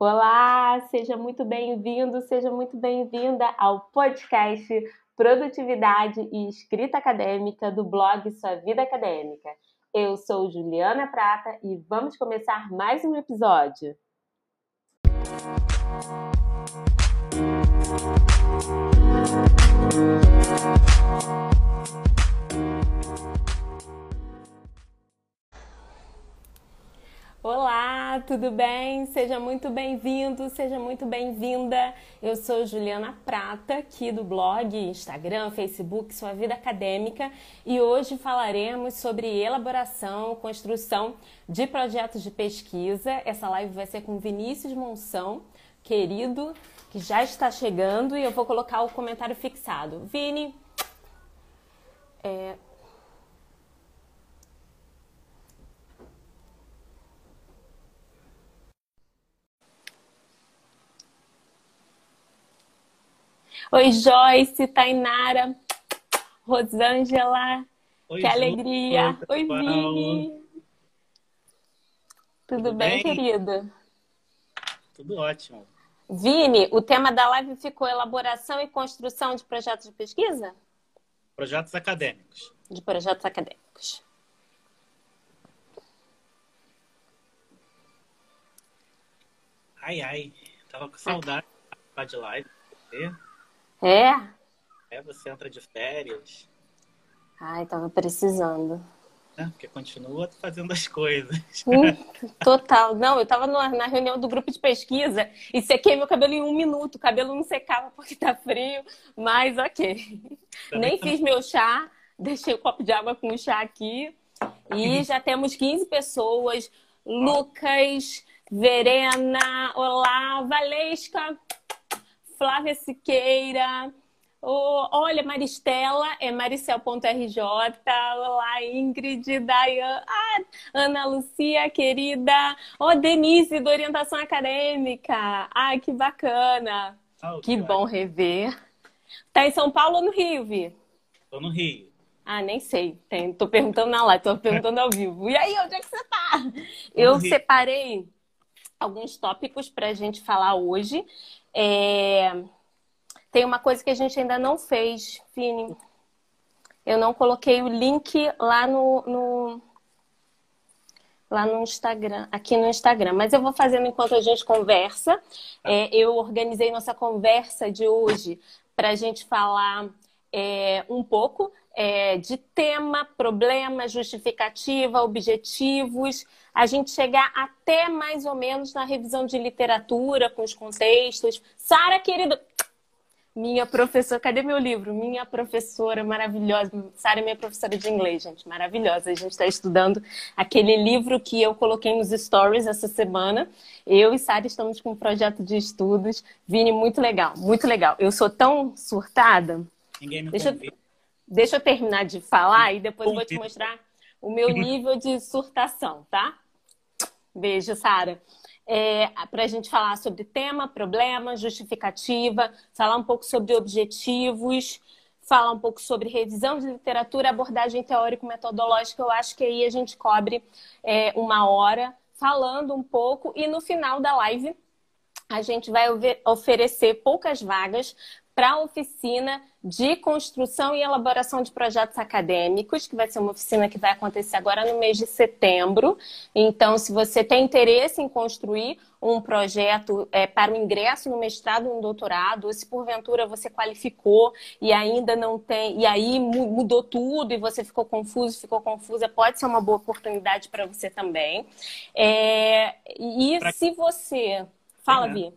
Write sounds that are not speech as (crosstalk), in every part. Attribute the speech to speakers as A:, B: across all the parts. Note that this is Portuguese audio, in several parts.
A: Olá, seja muito bem-vindo, seja muito bem-vinda ao podcast Produtividade e Escrita Acadêmica do blog Sua Vida Acadêmica. Eu sou Juliana Prata e vamos começar mais um episódio. Olá, tudo bem? Seja muito bem-vindo, seja muito bem-vinda. Eu sou Juliana Prata, aqui do blog, Instagram, Facebook, Sua Vida Acadêmica, e hoje falaremos sobre elaboração, construção de projetos de pesquisa. Essa live vai ser com Vinícius Monção, querido, que já está chegando, e eu vou colocar o comentário fixado. Vini, é, Oi, Joyce, Tainara, Rosângela. Oi, que Ju, alegria. Oi, Vini. Tudo, Tudo bem, bem, querido?
B: Tudo ótimo.
A: Vini, o tema da live ficou elaboração e construção de projetos de pesquisa?
B: Projetos acadêmicos.
A: De projetos acadêmicos.
B: Ai, ai. Tava com saudade de live.
A: É?
B: É, você entra de férias.
A: Ai, tava precisando.
B: É, porque continua fazendo as coisas.
A: Hum, total. Não, eu tava na reunião do grupo de pesquisa e sequei meu cabelo em um minuto. O cabelo não secava porque tá frio, mas ok. Também Nem tá... fiz meu chá, deixei o copo de água com o chá aqui. E já temos 15 pessoas. Lucas, Verena, olá, Valesca, Flávia Siqueira. Oh, olha, Maristela é maricel.rj. Olá, Ingrid, Dayan, ah, Ana Lucia, querida. Oh, Denise, do Orientação Acadêmica. Ai, que bacana. Oh, que, que bom rever. Tá em São Paulo ou no Rio, Vi?
B: Tô no Rio.
A: Ah, nem sei. Tem, tô perguntando na live, tô perguntando ao vivo. E aí, onde é que você tá? Eu separei alguns tópicos para a gente falar hoje. É... Tem uma coisa que a gente ainda não fez, Fini. Eu não coloquei o link lá no, no, lá no Instagram, aqui no Instagram. Mas eu vou fazendo enquanto a gente conversa. É, eu organizei nossa conversa de hoje para a gente falar é, um pouco é, de tema, problema, justificativa, objetivos, a gente chegar até mais ou menos na revisão de literatura, com os contextos. Sara, querida, minha professora, cadê meu livro? Minha professora maravilhosa. Sara é minha professora de inglês, gente, maravilhosa. A gente está estudando aquele livro que eu coloquei nos stories essa semana. Eu e Sara estamos com um projeto de estudos. Vini, muito legal, muito legal. Eu sou tão surtada.
B: Ninguém me
A: deixa, deixa eu terminar de falar e depois vou te mostrar o meu nível de surtação, tá? Beijo, Sara. É, para a gente falar sobre tema, problema, justificativa, falar um pouco sobre objetivos, falar um pouco sobre revisão de literatura, abordagem teórico-metodológica. Eu acho que aí a gente cobre é, uma hora falando um pouco e no final da live a gente vai oferecer poucas vagas para a oficina de construção e elaboração de projetos acadêmicos, que vai ser uma oficina que vai acontecer agora no mês de setembro. Então, se você tem interesse em construir um projeto é, para o ingresso no mestrado ou no doutorado, ou se porventura você qualificou e ainda não tem, e aí mudou tudo e você ficou confuso, ficou confusa, pode ser uma boa oportunidade para você também. É, e pra... se você. Fala, Vi.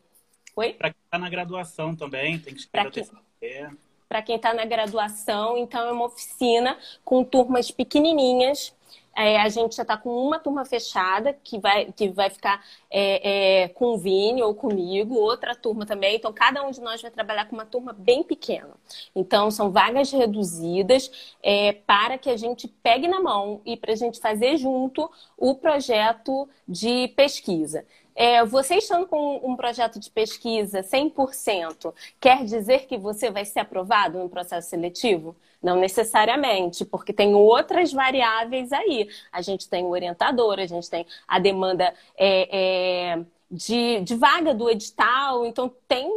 B: Oi? Para quem está na graduação também, tem que escrever quem...
A: o Para quem está na graduação, então é uma oficina com turmas pequenininhas. É, a gente já está com uma turma fechada, que vai, que vai ficar é, é, com o Vini ou comigo, outra turma também. Então, cada um de nós vai trabalhar com uma turma bem pequena. Então, são vagas reduzidas é, para que a gente pegue na mão e para a gente fazer junto o projeto de pesquisa. É, você estando com um projeto de pesquisa 100%, quer dizer que você vai ser aprovado no processo seletivo? Não necessariamente, porque tem outras variáveis aí. A gente tem o orientador, a gente tem a demanda é, é, de, de vaga do edital, então tem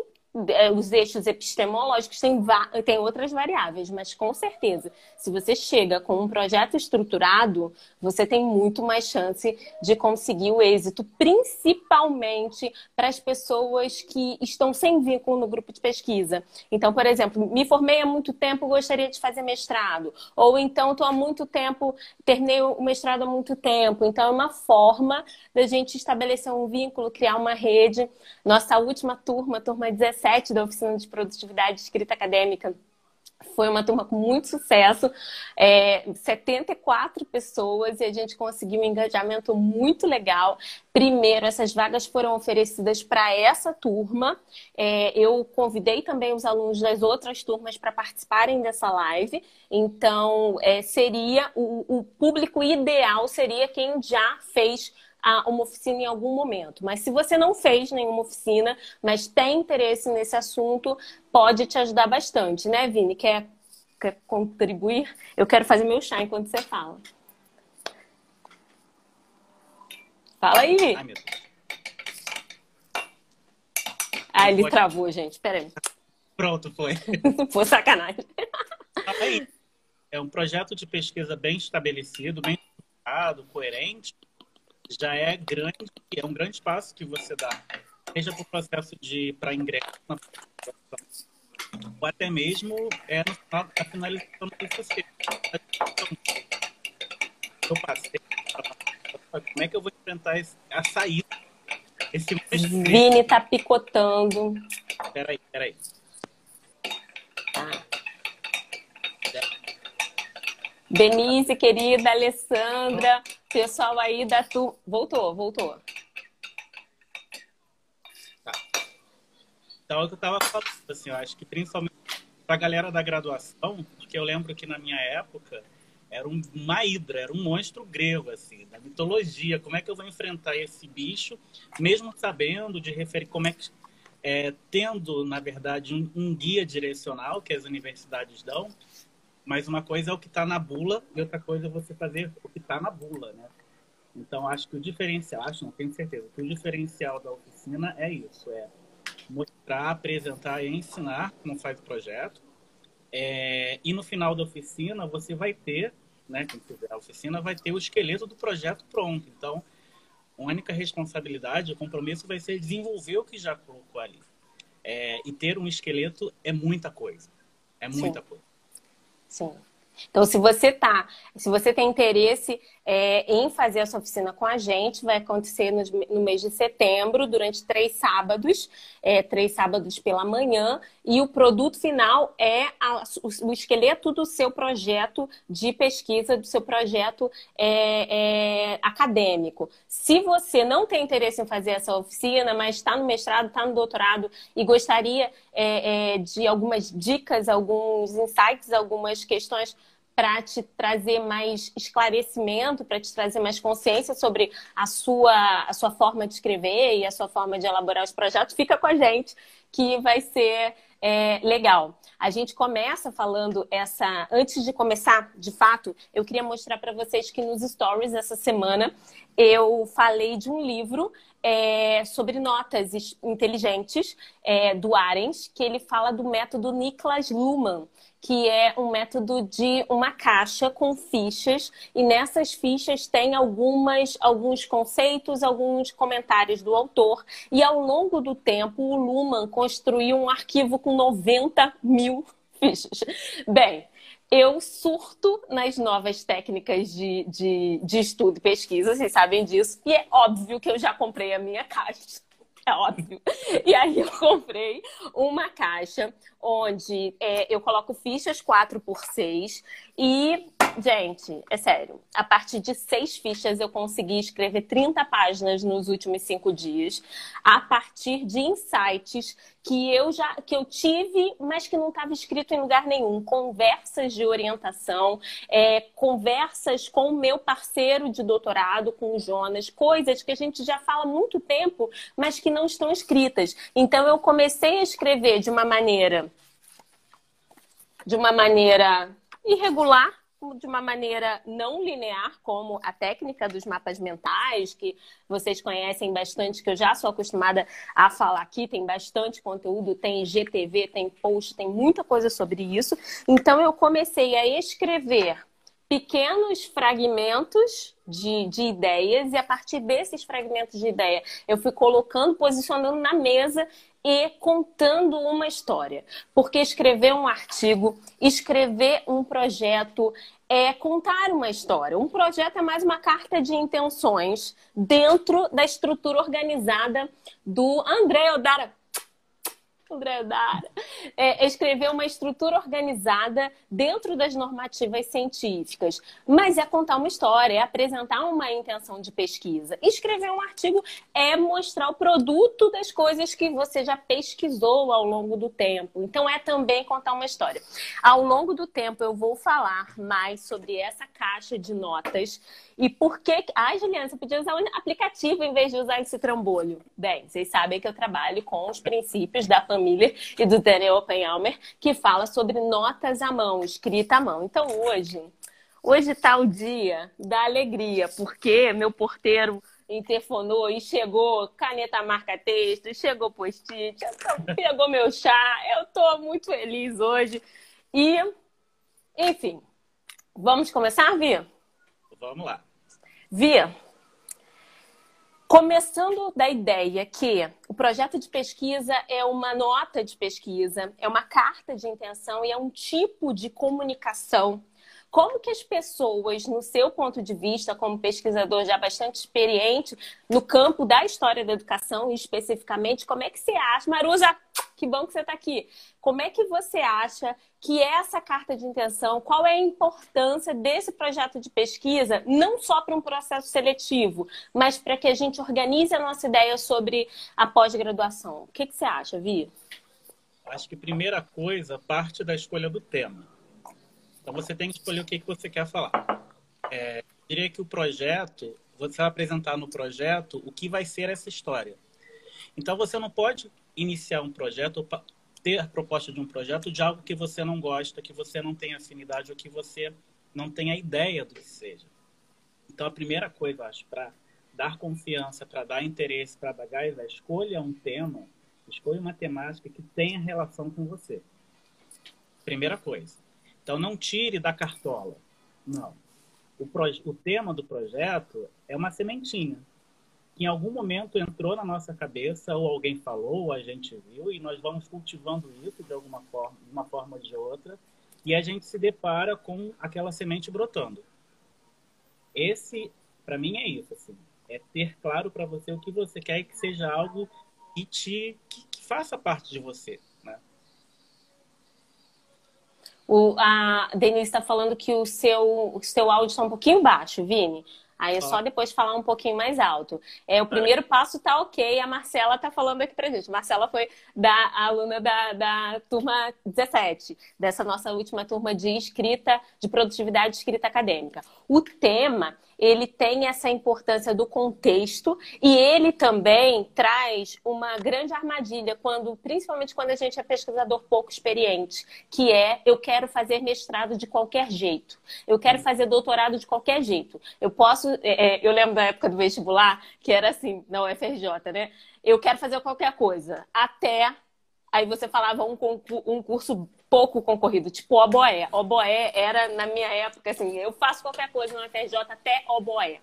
A: os eixos epistemológicos têm, tem outras variáveis, mas com certeza, se você chega com um projeto estruturado, você tem muito mais chance de conseguir o êxito, principalmente para as pessoas que estão sem vínculo no grupo de pesquisa. Então, por exemplo, me formei há muito tempo, gostaria de fazer mestrado, ou então estou há muito tempo, terminei o mestrado há muito tempo. Então, é uma forma da gente estabelecer um vínculo, criar uma rede. Nossa última turma, turma 17, 17 da Oficina de Produtividade de Escrita Acadêmica. Foi uma turma com muito sucesso, é, 74 pessoas e a gente conseguiu um engajamento muito legal. Primeiro, essas vagas foram oferecidas para essa turma. É, eu convidei também os alunos das outras turmas para participarem dessa live. Então, é, seria o, o público ideal seria quem já fez uma oficina em algum momento. Mas se você não fez nenhuma oficina, mas tem interesse nesse assunto, pode te ajudar bastante, né, Vini? Quer, quer contribuir? Eu quero fazer meu chá enquanto você fala. Fala aí, Vini. Ai, meu Deus. Ah, ele pode... travou, gente. Peraí.
B: Pronto, foi. (laughs)
A: foi sacanagem.
B: É um projeto de pesquisa bem estabelecido, bem estruturado, coerente já é grande, é um grande passo que você dá, seja para o processo de para ingresso na ou até mesmo é no final, a finalização do TCC. Eu passei, como é que eu vou enfrentar esse, a saída?
A: Esse Vini tá picotando.
B: Peraí, peraí.
A: Tá. Denise, querida, Alessandra, pessoal aí da tu. Voltou, voltou.
B: Tá. Então, o que eu tava falando, assim, eu acho que principalmente pra galera da graduação, porque eu lembro que na minha época era um, uma hidra, era um monstro grego, assim, da mitologia. Como é que eu vou enfrentar esse bicho, mesmo sabendo de referir como é que. É, tendo, na verdade, um, um guia direcional que as universidades dão, mas uma coisa é o que está na bula e outra coisa é você fazer o que está na bula, né? Então, acho que o diferencial, acho, não tenho certeza, que o diferencial da oficina é isso, é mostrar, apresentar e ensinar como faz o projeto. É, e no final da oficina, você vai ter, né, quem fizer a oficina, vai ter o esqueleto do projeto pronto. Então, a única responsabilidade, o compromisso vai ser desenvolver o que já colocou ali. É, e ter um esqueleto é muita coisa. É muita Sim. coisa.
A: Sim. Então, se você tá, se você tem interesse é, em fazer essa oficina com a gente, vai acontecer no, no mês de setembro, durante três sábados, é, três sábados pela manhã, e o produto final é a, o, o, esqueleto do seu projeto de pesquisa, do seu projeto é, é acadêmico. Se você não tem interesse em fazer essa oficina, mas está no mestrado, está no doutorado e gostaria é, é, de algumas dicas, alguns insights, algumas questões para te trazer mais esclarecimento, para te trazer mais consciência sobre a sua, a sua forma de escrever e a sua forma de elaborar os projetos, fica com a gente, que vai ser é, legal. A gente começa falando essa. Antes de começar, de fato, eu queria mostrar para vocês que nos stories essa semana eu falei de um livro é, sobre notas inteligentes é, do Arens, que ele fala do método Niklas Luhmann que é um método de uma caixa com fichas e nessas fichas tem algumas, alguns conceitos, alguns comentários do autor e ao longo do tempo o Luhmann construiu um arquivo com 90 mil (laughs) fichas. Bem, eu surto nas novas técnicas de, de, de estudo e pesquisa, vocês sabem disso, e é óbvio que eu já comprei a minha caixa é óbvio. E aí eu comprei uma caixa onde é, eu coloco fichas 4 por 6 e, gente, é sério, a partir de seis fichas eu consegui escrever 30 páginas nos últimos cinco dias, a partir de insights que eu já que eu tive, mas que não estava escrito em lugar nenhum. Conversas de orientação, é, conversas com o meu parceiro de doutorado, com o Jonas, coisas que a gente já fala há muito tempo, mas que não estão escritas. Então eu comecei a escrever de uma maneira de uma maneira irregular, de uma maneira não linear, como a técnica dos mapas mentais, que vocês conhecem bastante, que eu já sou acostumada a falar aqui, tem bastante conteúdo, tem GTV, tem post, tem muita coisa sobre isso. Então eu comecei a escrever pequenos fragmentos de, de ideias e a partir desses fragmentos de ideia eu fui colocando, posicionando na mesa e contando uma história. Porque escrever um artigo, escrever um projeto é contar uma história. Um projeto é mais uma carta de intenções dentro da estrutura organizada do André Odara É, escrever uma estrutura organizada dentro das normativas científicas. Mas é contar uma história, é apresentar uma intenção de pesquisa. Escrever um artigo é mostrar o produto das coisas que você já pesquisou ao longo do tempo. Então, é também contar uma história. Ao longo do tempo, eu vou falar mais sobre essa caixa de notas e por que. Ai, Juliana, você podia usar um aplicativo em vez de usar esse trambolho. Bem, vocês sabem que eu trabalho com os princípios da família e do Daniel Oppenheimer, que fala sobre notas à mão, escrita à mão. Então, hoje, hoje está o dia da alegria, porque meu porteiro interfonou e chegou caneta marca-texto, chegou post-it, pegou meu chá. Eu estou muito feliz hoje. E, enfim, vamos começar, Via?
B: Vamos lá.
A: Via, começando da ideia que o projeto de pesquisa é uma nota de pesquisa, é uma carta de intenção e é um tipo de comunicação como que as pessoas, no seu ponto de vista, como pesquisador já bastante experiente no campo da história da educação, especificamente, como é que você acha, Marusa, que bom que você está aqui. Como é que você acha que é essa carta de intenção, qual é a importância desse projeto de pesquisa, não só para um processo seletivo, mas para que a gente organize a nossa ideia sobre a pós-graduação? O que, que você acha, Vi?
B: Acho que primeira coisa parte da escolha do tema. Então você tem que escolher o que, que você quer falar. É, diria que o projeto, você vai apresentar no projeto o que vai ser essa história. Então você não pode iniciar um projeto ou ter a proposta de um projeto de algo que você não gosta, que você não tem afinidade ou que você não tem a ideia do que seja. Então a primeira coisa, acho, para dar confiança, para dar interesse, para dar gás, é escolha um tema, escolha uma temática que tenha relação com você. Primeira coisa. Então, não tire da cartola. Não. O, o tema do projeto é uma sementinha que em algum momento entrou na nossa cabeça, ou alguém falou, ou a gente viu, e nós vamos cultivando isso de alguma forma, de uma forma ou de outra, e a gente se depara com aquela semente brotando. Esse, para mim, é isso, assim, é ter claro para você o que você quer que seja algo que te que, que faça parte de você.
A: O, a Denise está falando que o seu, o seu áudio está um pouquinho baixo, Vini. Aí é só depois falar um pouquinho mais alto. É, o primeiro passo tá ok, a Marcela tá falando aqui pra gente. Marcela foi da aluna da, da turma 17, dessa nossa última turma de escrita, de produtividade de escrita acadêmica. O tema ele tem essa importância do contexto e ele também traz uma grande armadilha quando, principalmente quando a gente é pesquisador pouco experiente, que é eu quero fazer mestrado de qualquer jeito, eu quero fazer doutorado de qualquer jeito. Eu posso, é, é eu lembro da época do vestibular que era assim, na UFRJ, né? Eu quero fazer qualquer coisa, até aí você falava um, um curso pouco concorrido, tipo oboé. Oboé era, na minha época, assim, eu faço qualquer coisa no FRJ até oboé.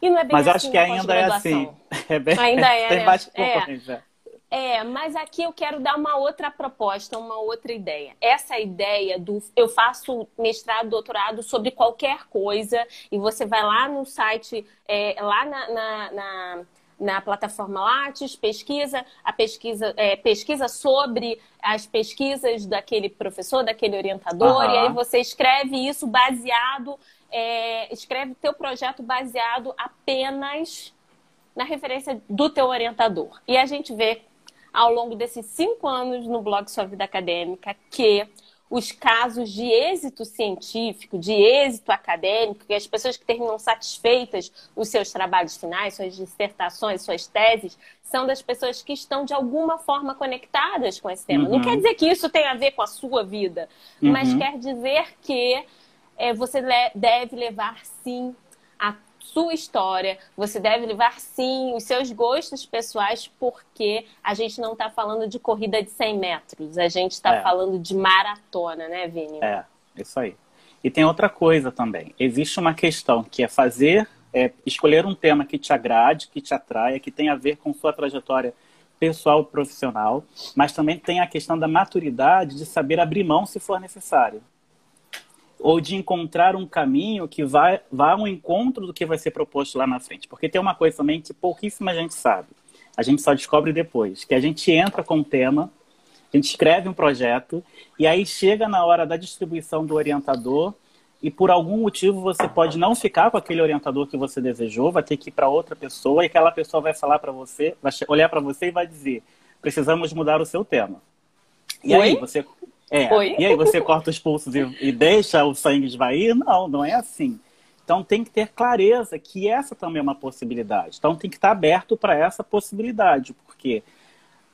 B: E não é bem Mas assim acho que ainda é assim.
A: É bem, ainda (laughs) é, tem né? É. É, mas aqui eu quero dar uma outra proposta, uma outra ideia. Essa ideia do eu faço mestrado, doutorado sobre qualquer coisa e você vai lá no site, é, lá na, na, na na plataforma Lattes, pesquisa, a pesquisa, é, pesquisa sobre as pesquisas daquele professor, daquele orientador, uhum. e aí você escreve isso baseado, é, escreve teu projeto baseado apenas na referência do teu orientador. E a gente vê ao longo desses cinco anos no blog Sua Vida Acadêmica que os casos de êxito científico, de êxito acadêmico, que as pessoas que terminam satisfeitas os seus trabalhos finais, suas dissertações, suas teses, são das pessoas que estão de alguma forma conectadas com esse tema. Uhum. Não quer dizer que isso tenha a ver com a sua vida, uhum. mas quer dizer que é, você deve levar sim sua história, você deve levar sim os seus gostos pessoais, porque a gente não está falando de corrida de 100 metros, a gente está é. falando de maratona, né, Vini?
B: É, isso aí. E tem outra coisa também. Existe uma questão que é fazer, é, escolher um tema que te agrade, que te atraia, que tenha a ver com sua trajetória pessoal e profissional, mas também tem a questão da maturidade de saber abrir mão se for necessário ou de encontrar um caminho que vai, vá ao encontro do que vai ser proposto lá na frente. Porque tem uma coisa também que pouquíssima gente sabe. A gente só descobre depois, que a gente entra com um tema, a gente escreve um projeto, e aí chega na hora da distribuição do orientador, e por algum motivo você pode não ficar com aquele orientador que você desejou, vai ter que ir para outra pessoa, e aquela pessoa vai falar para você, vai olhar para você e vai dizer: precisamos mudar o seu tema. E Oi? aí você é. E aí você corta os pulsos e, e deixa o sangue esvair? Não, não é assim. Então tem que ter clareza que essa também é uma possibilidade. Então tem que estar aberto para essa possibilidade, porque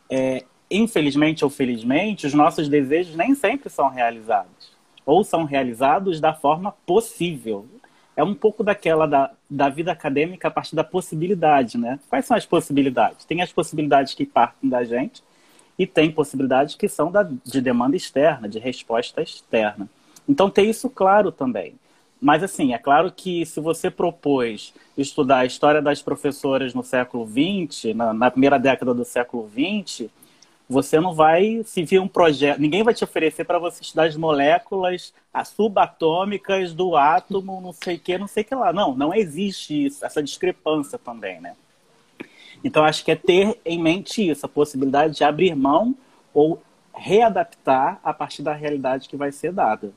B: é, infelizmente ou felizmente os nossos desejos nem sempre são realizados ou são realizados da forma possível. É um pouco daquela da, da vida acadêmica a partir da possibilidade, né? Quais são as possibilidades? Tem as possibilidades que partem da gente e tem possibilidades que são da, de demanda externa, de resposta externa. Então, ter isso claro também. Mas, assim, é claro que se você propôs estudar a história das professoras no século XX, na, na primeira década do século XX, você não vai se vir um projeto, ninguém vai te oferecer para você estudar as moléculas subatômicas do átomo, não sei o que, não sei o que lá. Não, não existe isso, essa discrepância também, né? Então, acho que é ter em mente isso, a possibilidade de abrir mão ou readaptar a partir da realidade que vai ser dada.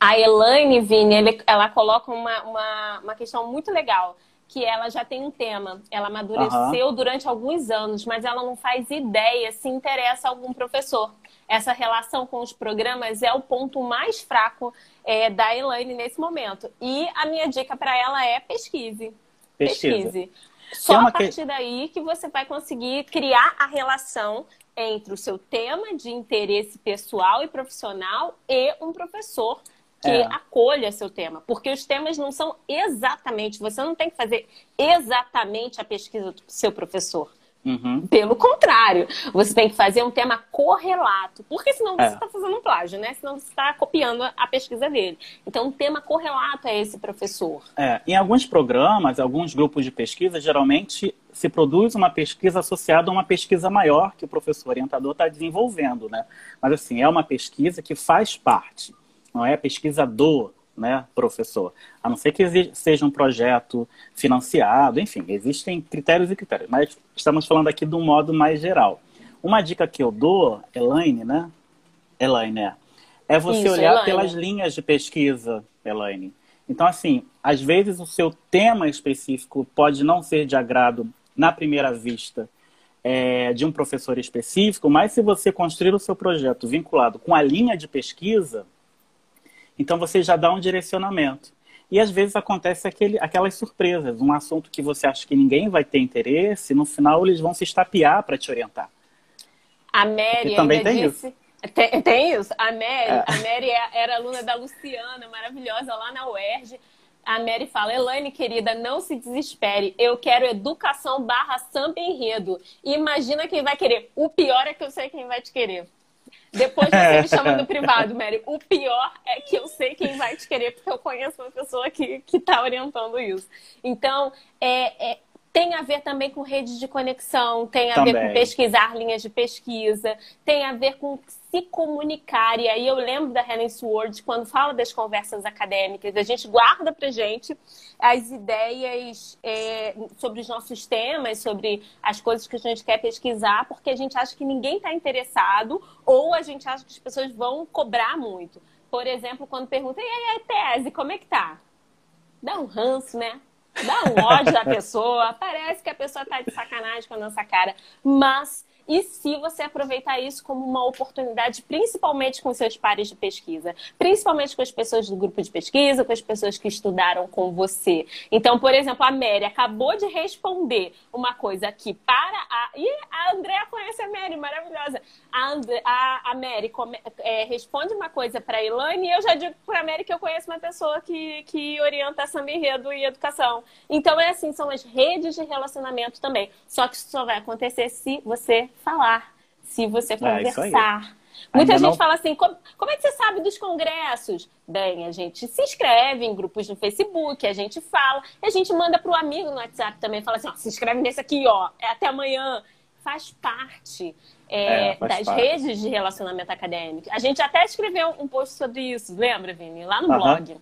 A: A Elaine, Vini, ela coloca uma, uma, uma questão muito legal, que ela já tem um tema. Ela amadureceu uhum. durante alguns anos, mas ela não faz ideia se interessa algum professor. Essa relação com os programas é o ponto mais fraco é, da Elaine nesse momento. E a minha dica para ela é pesquise. Pesquisa. Pesquise. Só a partir daí que você vai conseguir criar a relação entre o seu tema de interesse pessoal e profissional e um professor que é. acolha seu tema. Porque os temas não são exatamente, você não tem que fazer exatamente a pesquisa do seu professor. Uhum. Pelo contrário, você tem que fazer um tema correlato, porque senão você está é. fazendo um plágio, né? Senão você está copiando a pesquisa dele. Então, um tema correlato é esse professor.
B: É, em alguns programas, alguns grupos de pesquisa, geralmente se produz uma pesquisa associada a uma pesquisa maior que o professor orientador está desenvolvendo, né? Mas assim, é uma pesquisa que faz parte, não é pesquisador né, professor. A não ser que seja um projeto financiado, enfim, existem critérios e critérios, mas estamos falando aqui de um modo mais geral. Uma dica que eu dou, Elaine, né? Elaine, é, é você Isso, olhar Elaine. pelas linhas de pesquisa, Elaine. Então, assim, às vezes o seu tema específico pode não ser de agrado na primeira vista é, de um professor específico, mas se você construir o seu projeto vinculado com a linha de pesquisa, então você já dá um direcionamento. E às vezes acontece aquele, aquelas surpresas, um assunto que você acha que ninguém vai ter interesse, no final eles vão se estapear para te orientar.
A: A Mary também tem disse... isso. Tem, tem, isso. A Mary, é. a Mary é, era aluna da Luciana, maravilhosa, lá na UERJ. A Mary fala, Elaine, querida, não se desespere. Eu quero educação barra samba enredo. E imagina quem vai querer. O pior é que eu sei quem vai te querer. Depois você me chama no (laughs) privado, Mary. O pior é que eu sei quem vai te querer, porque eu conheço uma pessoa que está orientando isso. Então, é, é, tem a ver também com redes de conexão, tem a também. ver com pesquisar linhas de pesquisa, tem a ver com se comunicar. E aí eu lembro da Helen Sword, quando fala das conversas acadêmicas, a gente guarda pra gente as ideias é, sobre os nossos temas, sobre as coisas que a gente quer pesquisar, porque a gente acha que ninguém está interessado ou a gente acha que as pessoas vão cobrar muito. Por exemplo, quando pergunta, e aí a tese, como é que tá? Dá um ranço, né? Dá um ódio da (laughs) pessoa, parece que a pessoa tá de sacanagem com a nossa cara, mas e se você aproveitar isso como uma oportunidade, principalmente com seus pares de pesquisa, principalmente com as pessoas do grupo de pesquisa, com as pessoas que estudaram com você. Então, por exemplo, a Mary acabou de responder uma coisa aqui para a. E a Andrea conhece a Mary, maravilhosa. A, And... a, a Mary come... é, responde uma coisa para a Ilane e eu já digo para a Mary que eu conheço uma pessoa que, que orienta samba enredo e educação. Então, é assim, são as redes de relacionamento também. Só que isso só vai acontecer se você falar, se você é, conversar. É Muita Ainda gente não... fala assim: como, como, é que você sabe dos congressos? Bem, a gente se inscreve em grupos no Facebook, a gente fala, e a gente manda para o amigo no WhatsApp também, fala assim: ó, se inscreve nesse aqui, ó, é até amanhã. Faz parte é, é, faz das parte. redes de relacionamento acadêmico. A gente até escreveu um post sobre isso, lembra, Vini? Lá no uh -huh. blog.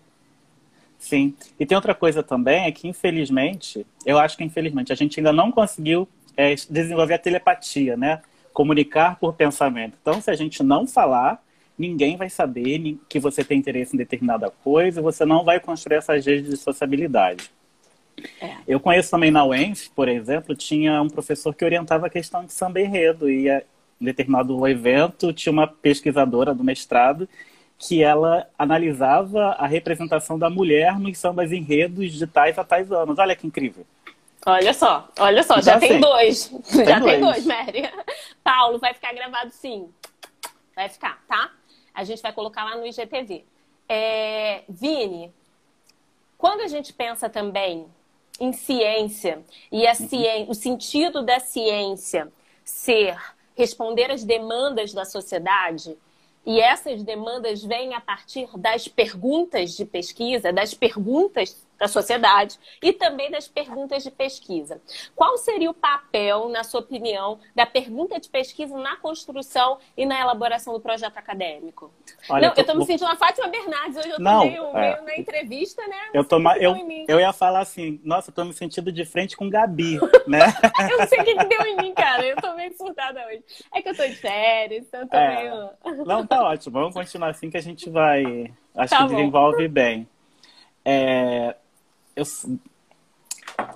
B: Sim. E tem outra coisa também, é que infelizmente, eu acho que infelizmente, a gente ainda não conseguiu é, desenvolver a telepatia, né? Comunicar por pensamento. Então, se a gente não falar, ninguém vai saber que você tem interesse em determinada coisa, você não vai construir essas redes de sociabilidade. É. Eu conheço também na UENF, por exemplo, tinha um professor que orientava a questão de samba enredo, e em determinado evento tinha uma pesquisadora do mestrado que ela analisava a representação da mulher nos sambas enredos de tais a tais anos. Olha que incrível.
A: Olha só, olha só, já, já tem dois. Tem já dois. tem dois, Mary. (laughs) Paulo, vai ficar gravado sim. Vai ficar, tá? A gente vai colocar lá no IGTV. É, Vini, quando a gente pensa também em ciência e a uhum. ciência, o sentido da ciência ser responder às demandas da sociedade, e essas demandas vêm a partir das perguntas de pesquisa, das perguntas da sociedade e também das perguntas de pesquisa. Qual seria o papel, na sua opinião, da pergunta de pesquisa na construção e na elaboração do projeto acadêmico? Olha, Não, eu estou me sentindo uma Fátima Bernardes, hoje eu estou meio, é... meio, na entrevista, né?
B: Eu, tô ma... eu, eu ia falar assim, nossa, tô me sentindo de frente com Gabi, (laughs) né?
A: eu não sei o que, que, deu em mim, cara, eu tô meio surtada hoje. É que eu tô de férias, então eu tô é... meio...
B: Não, tá ótimo, vamos continuar assim que a gente vai... (laughs) Acho tá que bom. desenvolve bem. É, eu,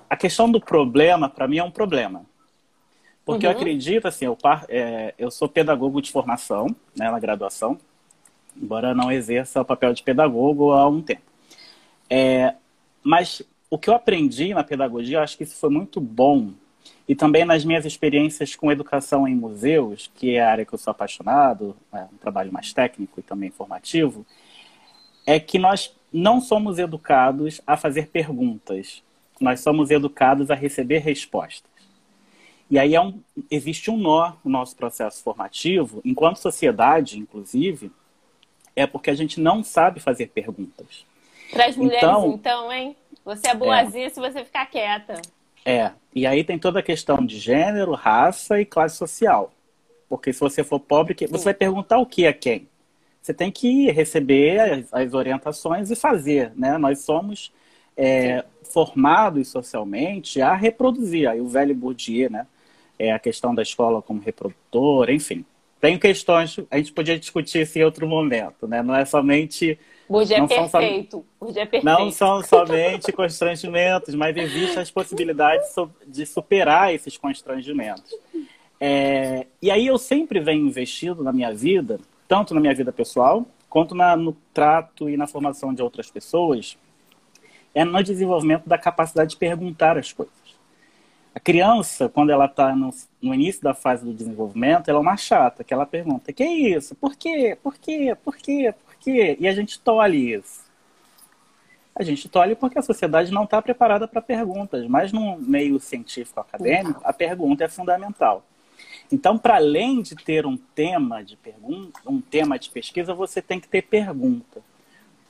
B: a questão do problema, para mim, é um problema. Porque uhum. eu acredito, assim, eu, é, eu sou pedagogo de formação, né, na graduação, embora não exerça o papel de pedagogo há um tempo. É, mas o que eu aprendi na pedagogia, eu acho que isso foi muito bom. E também nas minhas experiências com educação em museus, que é a área que eu sou apaixonado, é um trabalho mais técnico e também informativo, é que nós não somos educados a fazer perguntas, nós somos educados a receber respostas. E aí é um, existe um nó no nosso processo formativo, enquanto sociedade, inclusive, é porque a gente não sabe fazer perguntas.
A: Para as mulheres, então, então, hein? Você é boazinha é, se você ficar quieta.
B: É, e aí tem toda a questão de gênero, raça e classe social. Porque se você for pobre, você vai perguntar o que a quem? Você tem que receber as, as orientações e fazer, né? Nós somos é, formados socialmente a reproduzir. Aí o velho Bourdieu, né? É a questão da escola como reprodutora, enfim. Tem questões, a gente podia discutir isso em outro momento, né? Não é somente...
A: Bourdieu é perfeito. É perfeito.
B: Não são somente (laughs) constrangimentos, mas existem as possibilidades de superar esses constrangimentos. É, e aí eu sempre venho investindo na minha vida tanto na minha vida pessoal, quanto na, no trato e na formação de outras pessoas, é no desenvolvimento da capacidade de perguntar as coisas. A criança, quando ela está no, no, início da fase do desenvolvimento, ela é uma chata, que ela pergunta, que é isso? Por quê? Por quê? Por quê? Por quê? E a gente tolhe isso. A gente tolhe porque a sociedade não está preparada para perguntas, mas no meio científico acadêmico, a pergunta é fundamental. Então, para além de ter um tema de pergunta, um tema de pesquisa, você tem que ter pergunta.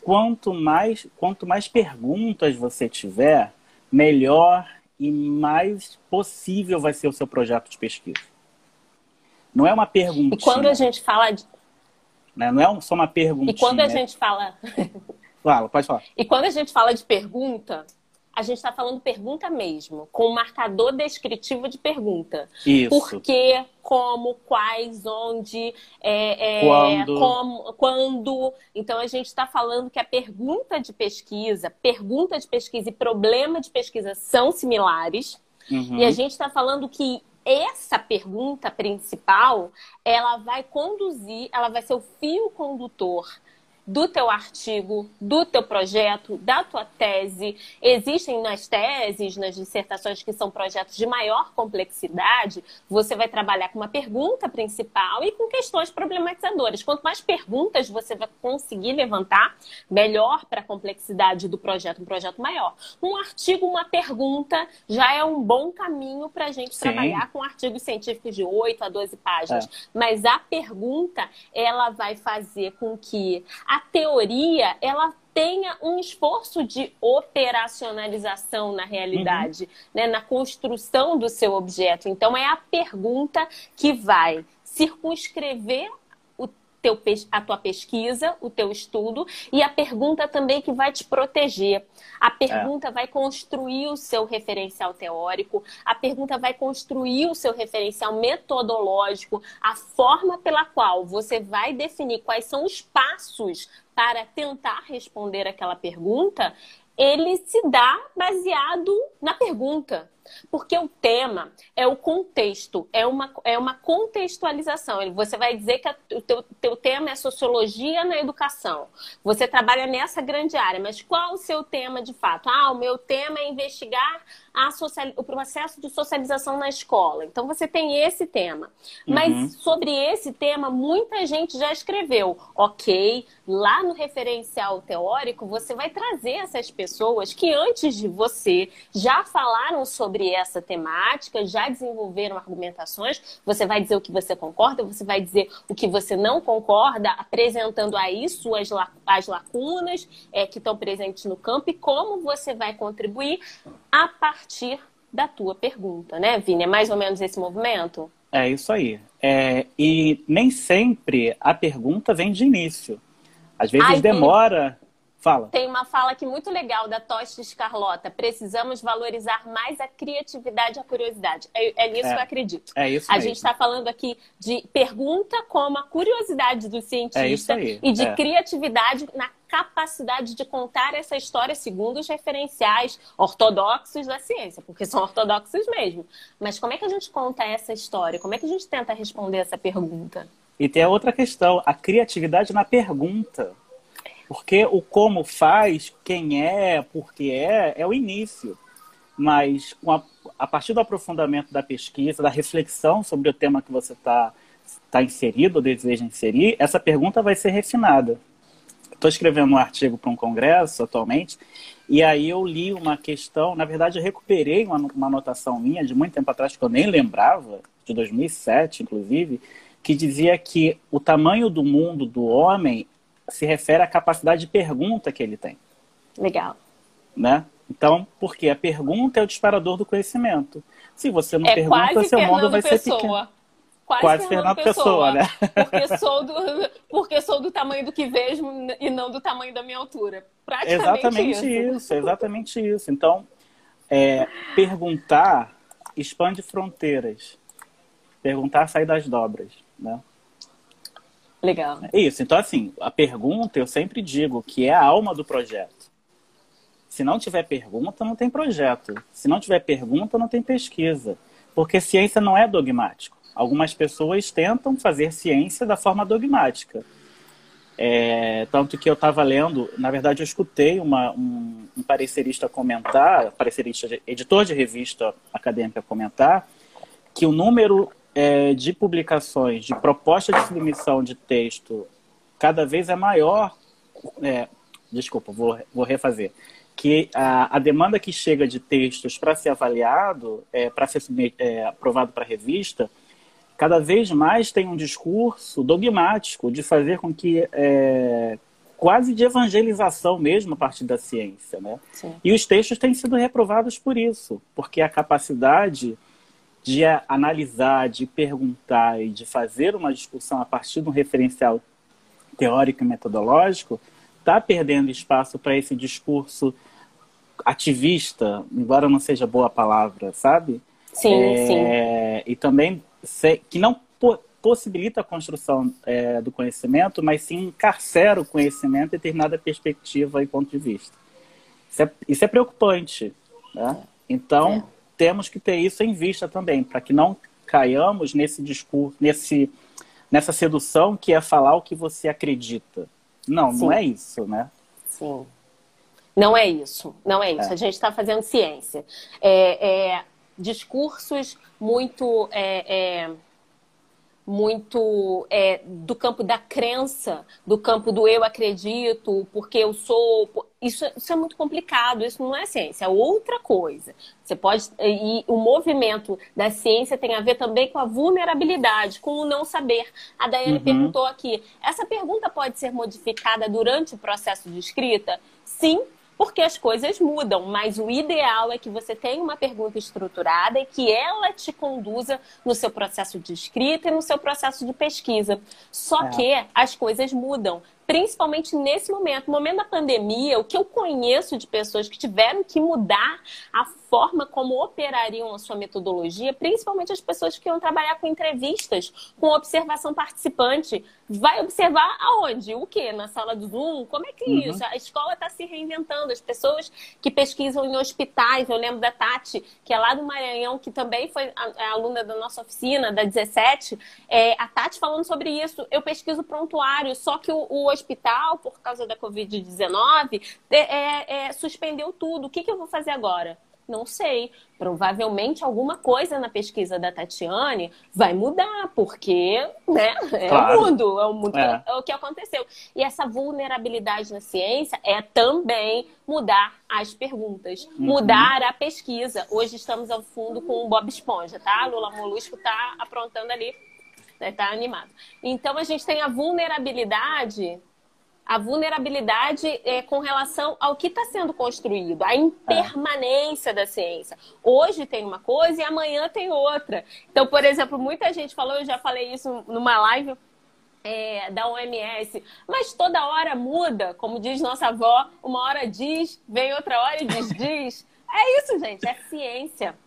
B: Quanto mais, quanto mais perguntas você tiver, melhor e mais possível vai ser o seu projeto de pesquisa. Não é uma pergunta.
A: E quando a gente fala de...
B: Né? Não é só uma pergunta.
A: E quando a gente fala.
B: Fala, pode falar.
A: E quando a gente fala de pergunta, a gente está falando pergunta mesmo, com marcador descritivo de pergunta.
B: Isso.
A: Por quê, como, quais, onde, é,
B: é, quando.
A: Como, quando. Então a gente está falando que a pergunta de pesquisa, pergunta de pesquisa e problema de pesquisa são similares. Uhum. E a gente está falando que essa pergunta principal, ela vai conduzir, ela vai ser o fio condutor do teu artigo, do teu projeto, da tua tese. Existem nas teses, nas dissertações que são projetos de maior complexidade, você vai trabalhar com uma pergunta principal e com questões problematizadoras. Quanto mais perguntas você vai conseguir levantar, melhor para a complexidade do projeto, um projeto maior. Um artigo, uma pergunta, já é um bom caminho para a gente Sim. trabalhar com artigos científicos de 8 a 12 páginas. É. Mas a pergunta, ela vai fazer com que a teoria ela tenha um esforço de operacionalização na realidade, uhum. né, na construção do seu objeto. Então, é a pergunta que vai circunscrever teu, a tua pesquisa, o teu estudo, e a pergunta também que vai te proteger. A pergunta é. vai construir o seu referencial teórico, a pergunta vai construir o seu referencial metodológico, a forma pela qual você vai definir quais são os passos para tentar responder aquela pergunta, ele se dá baseado na pergunta. Porque o tema é o contexto, é uma, é uma contextualização. Você vai dizer que a, o teu, teu tema é sociologia na educação. Você trabalha nessa grande área, mas qual o seu tema de fato? Ah, o meu tema é investigar a social, o processo de socialização na escola. Então você tem esse tema. Mas uhum. sobre esse tema, muita gente já escreveu. Ok, lá no referencial teórico, você vai trazer essas pessoas que antes de você já falaram sobre essa temática, já desenvolveram argumentações. Você vai dizer o que você concorda, você vai dizer o que você não concorda, apresentando aí suas as lacunas é, que estão presentes no campo e como você vai contribuir a partir da tua pergunta, né, Vini? É mais ou menos esse movimento?
B: É isso aí. É, e nem sempre a pergunta vem de início. Às vezes Ai, demora. Fala.
A: Tem uma fala aqui muito legal da Tostes Carlota. Precisamos valorizar mais a criatividade e a curiosidade. É, é nisso é, que eu acredito.
B: É isso
A: A
B: mesmo.
A: gente está falando aqui de pergunta como a curiosidade do cientista
B: é
A: e de é. criatividade na capacidade de contar essa história segundo os referenciais ortodoxos da ciência, porque são ortodoxos mesmo. Mas como é que a gente conta essa história? Como é que a gente tenta responder essa pergunta?
B: E tem a outra questão, a criatividade na pergunta. Porque o como faz, quem é, por que é, é o início. Mas a, a, partir do aprofundamento da pesquisa, da reflexão sobre o tema que você está tá inserido ou deseja inserir, essa pergunta vai ser refinada. Estou escrevendo um artigo para um congresso atualmente, e aí eu li uma questão, na verdade eu recuperei uma, uma anotação minha de muito tempo atrás, que eu nem lembrava, de 2007 inclusive, que dizia que o tamanho do mundo do homem se refere à capacidade de pergunta que ele tem.
A: Legal.
B: Né? Então, porque a pergunta é o disparador do conhecimento. Se você não é pergunta, seu mundo vai Pessoa. ser pequeno.
A: Quase, quase Fernando, Fernando Pessoa, Pessoa, né? Porque sou, do, porque sou do tamanho do que vejo e não do tamanho da minha altura. Praticamente
B: exatamente isso. isso exatamente isso. Então, é, perguntar expande fronteiras. Perguntar sai das dobras, né?
A: Legal.
B: É isso. Então, assim, a pergunta eu sempre digo que é a alma do projeto. Se não tiver pergunta, não tem projeto. Se não tiver pergunta, não tem pesquisa. Porque ciência não é dogmático. Algumas pessoas tentam fazer ciência da forma dogmática. É, tanto que eu estava lendo, na verdade, eu escutei uma, um, um parecerista comentar, parecerista, editor de revista acadêmica comentar, que o número é, de publicações, de proposta de submissão de texto, cada vez é maior. É, desculpa, vou, vou refazer. Que a, a demanda que chega de textos para ser avaliado, é, para ser é, aprovado para revista, cada vez mais tem um discurso dogmático de fazer com que é, quase de evangelização mesmo a partir da ciência, né? E os textos têm sido reprovados por isso, porque a capacidade de analisar, de perguntar e de fazer uma discussão a partir de um referencial teórico e metodológico, está perdendo espaço para esse discurso ativista, embora não seja boa a palavra, sabe?
A: Sim, é, sim.
B: E também que não possibilita a construção é, do conhecimento, mas sim encarcera o conhecimento em determinada perspectiva e ponto de vista. Isso é, isso é preocupante. Né? Então, é temos que ter isso em vista também, para que não
C: caiamos nesse discurso, nesse, nessa sedução que é falar o que você acredita. Não, Sim. não é isso, né?
A: Sim. Não é isso, não é isso. É. A gente está fazendo ciência. É, é, discursos muito é, é, muito é, do campo da crença, do campo do eu acredito, porque eu sou. Isso, isso é muito complicado, isso não é ciência, é outra coisa. Você pode. E o movimento da ciência tem a ver também com a vulnerabilidade, com o não saber. A Daiane uhum. perguntou aqui: essa pergunta pode ser modificada durante o processo de escrita? Sim, porque as coisas mudam, mas o ideal é que você tenha uma pergunta estruturada e que ela te conduza no seu processo de escrita e no seu processo de pesquisa. Só é. que as coisas mudam principalmente nesse momento, no momento da pandemia, o que eu conheço de pessoas que tiveram que mudar a forma como operariam a sua metodologia, principalmente as pessoas que iam trabalhar com entrevistas, com observação participante. Vai observar aonde? O quê? Na sala do Zoom? Como é que é uhum. isso? A escola está se reinventando. As pessoas que pesquisam em hospitais, eu lembro da Tati, que é lá do Maranhão, que também foi aluna da nossa oficina, da 17, é, a Tati falando sobre isso. Eu pesquiso prontuário, só que o, o hospital, por causa da Covid-19, é, é, suspendeu tudo. O que, que eu vou fazer agora? Não sei. Provavelmente alguma coisa na pesquisa da Tatiane vai mudar, porque né, é claro. o mundo, é o mundo é. é o que aconteceu. E essa vulnerabilidade na ciência é também mudar as perguntas, uhum. mudar a pesquisa. Hoje estamos ao fundo com o Bob Esponja, tá? Lula Molusco está aprontando ali está né, animado. Então a gente tem a vulnerabilidade, a vulnerabilidade é, com relação ao que está sendo construído, a impermanência é. da ciência. Hoje tem uma coisa e amanhã tem outra. Então, por exemplo, muita gente falou, eu já falei isso numa live. É, da OMS, mas toda hora muda, como diz nossa avó, uma hora diz, vem outra hora e diz, diz. É isso, gente, é ciência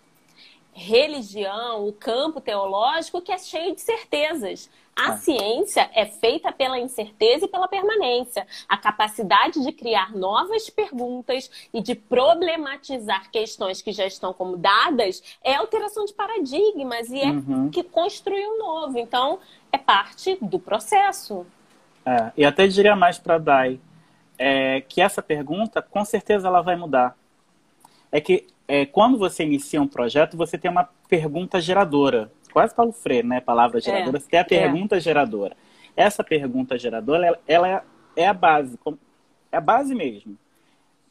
A: religião, o campo teológico que é cheio de certezas. A ah. ciência é feita pela incerteza e pela permanência. A capacidade de criar novas perguntas e de problematizar questões que já estão como dadas é alteração de paradigmas e é uhum. que construir um novo. Então, é parte do processo.
C: É, e até diria mais para a Dai, é, que essa pergunta, com certeza, ela vai mudar. É que é, quando você inicia um projeto, você tem uma pergunta geradora. Quase Paulo Freire, né? Palavra geradora. É, você tem a é. pergunta é. geradora. Essa pergunta geradora, ela, ela é a base. É a base mesmo.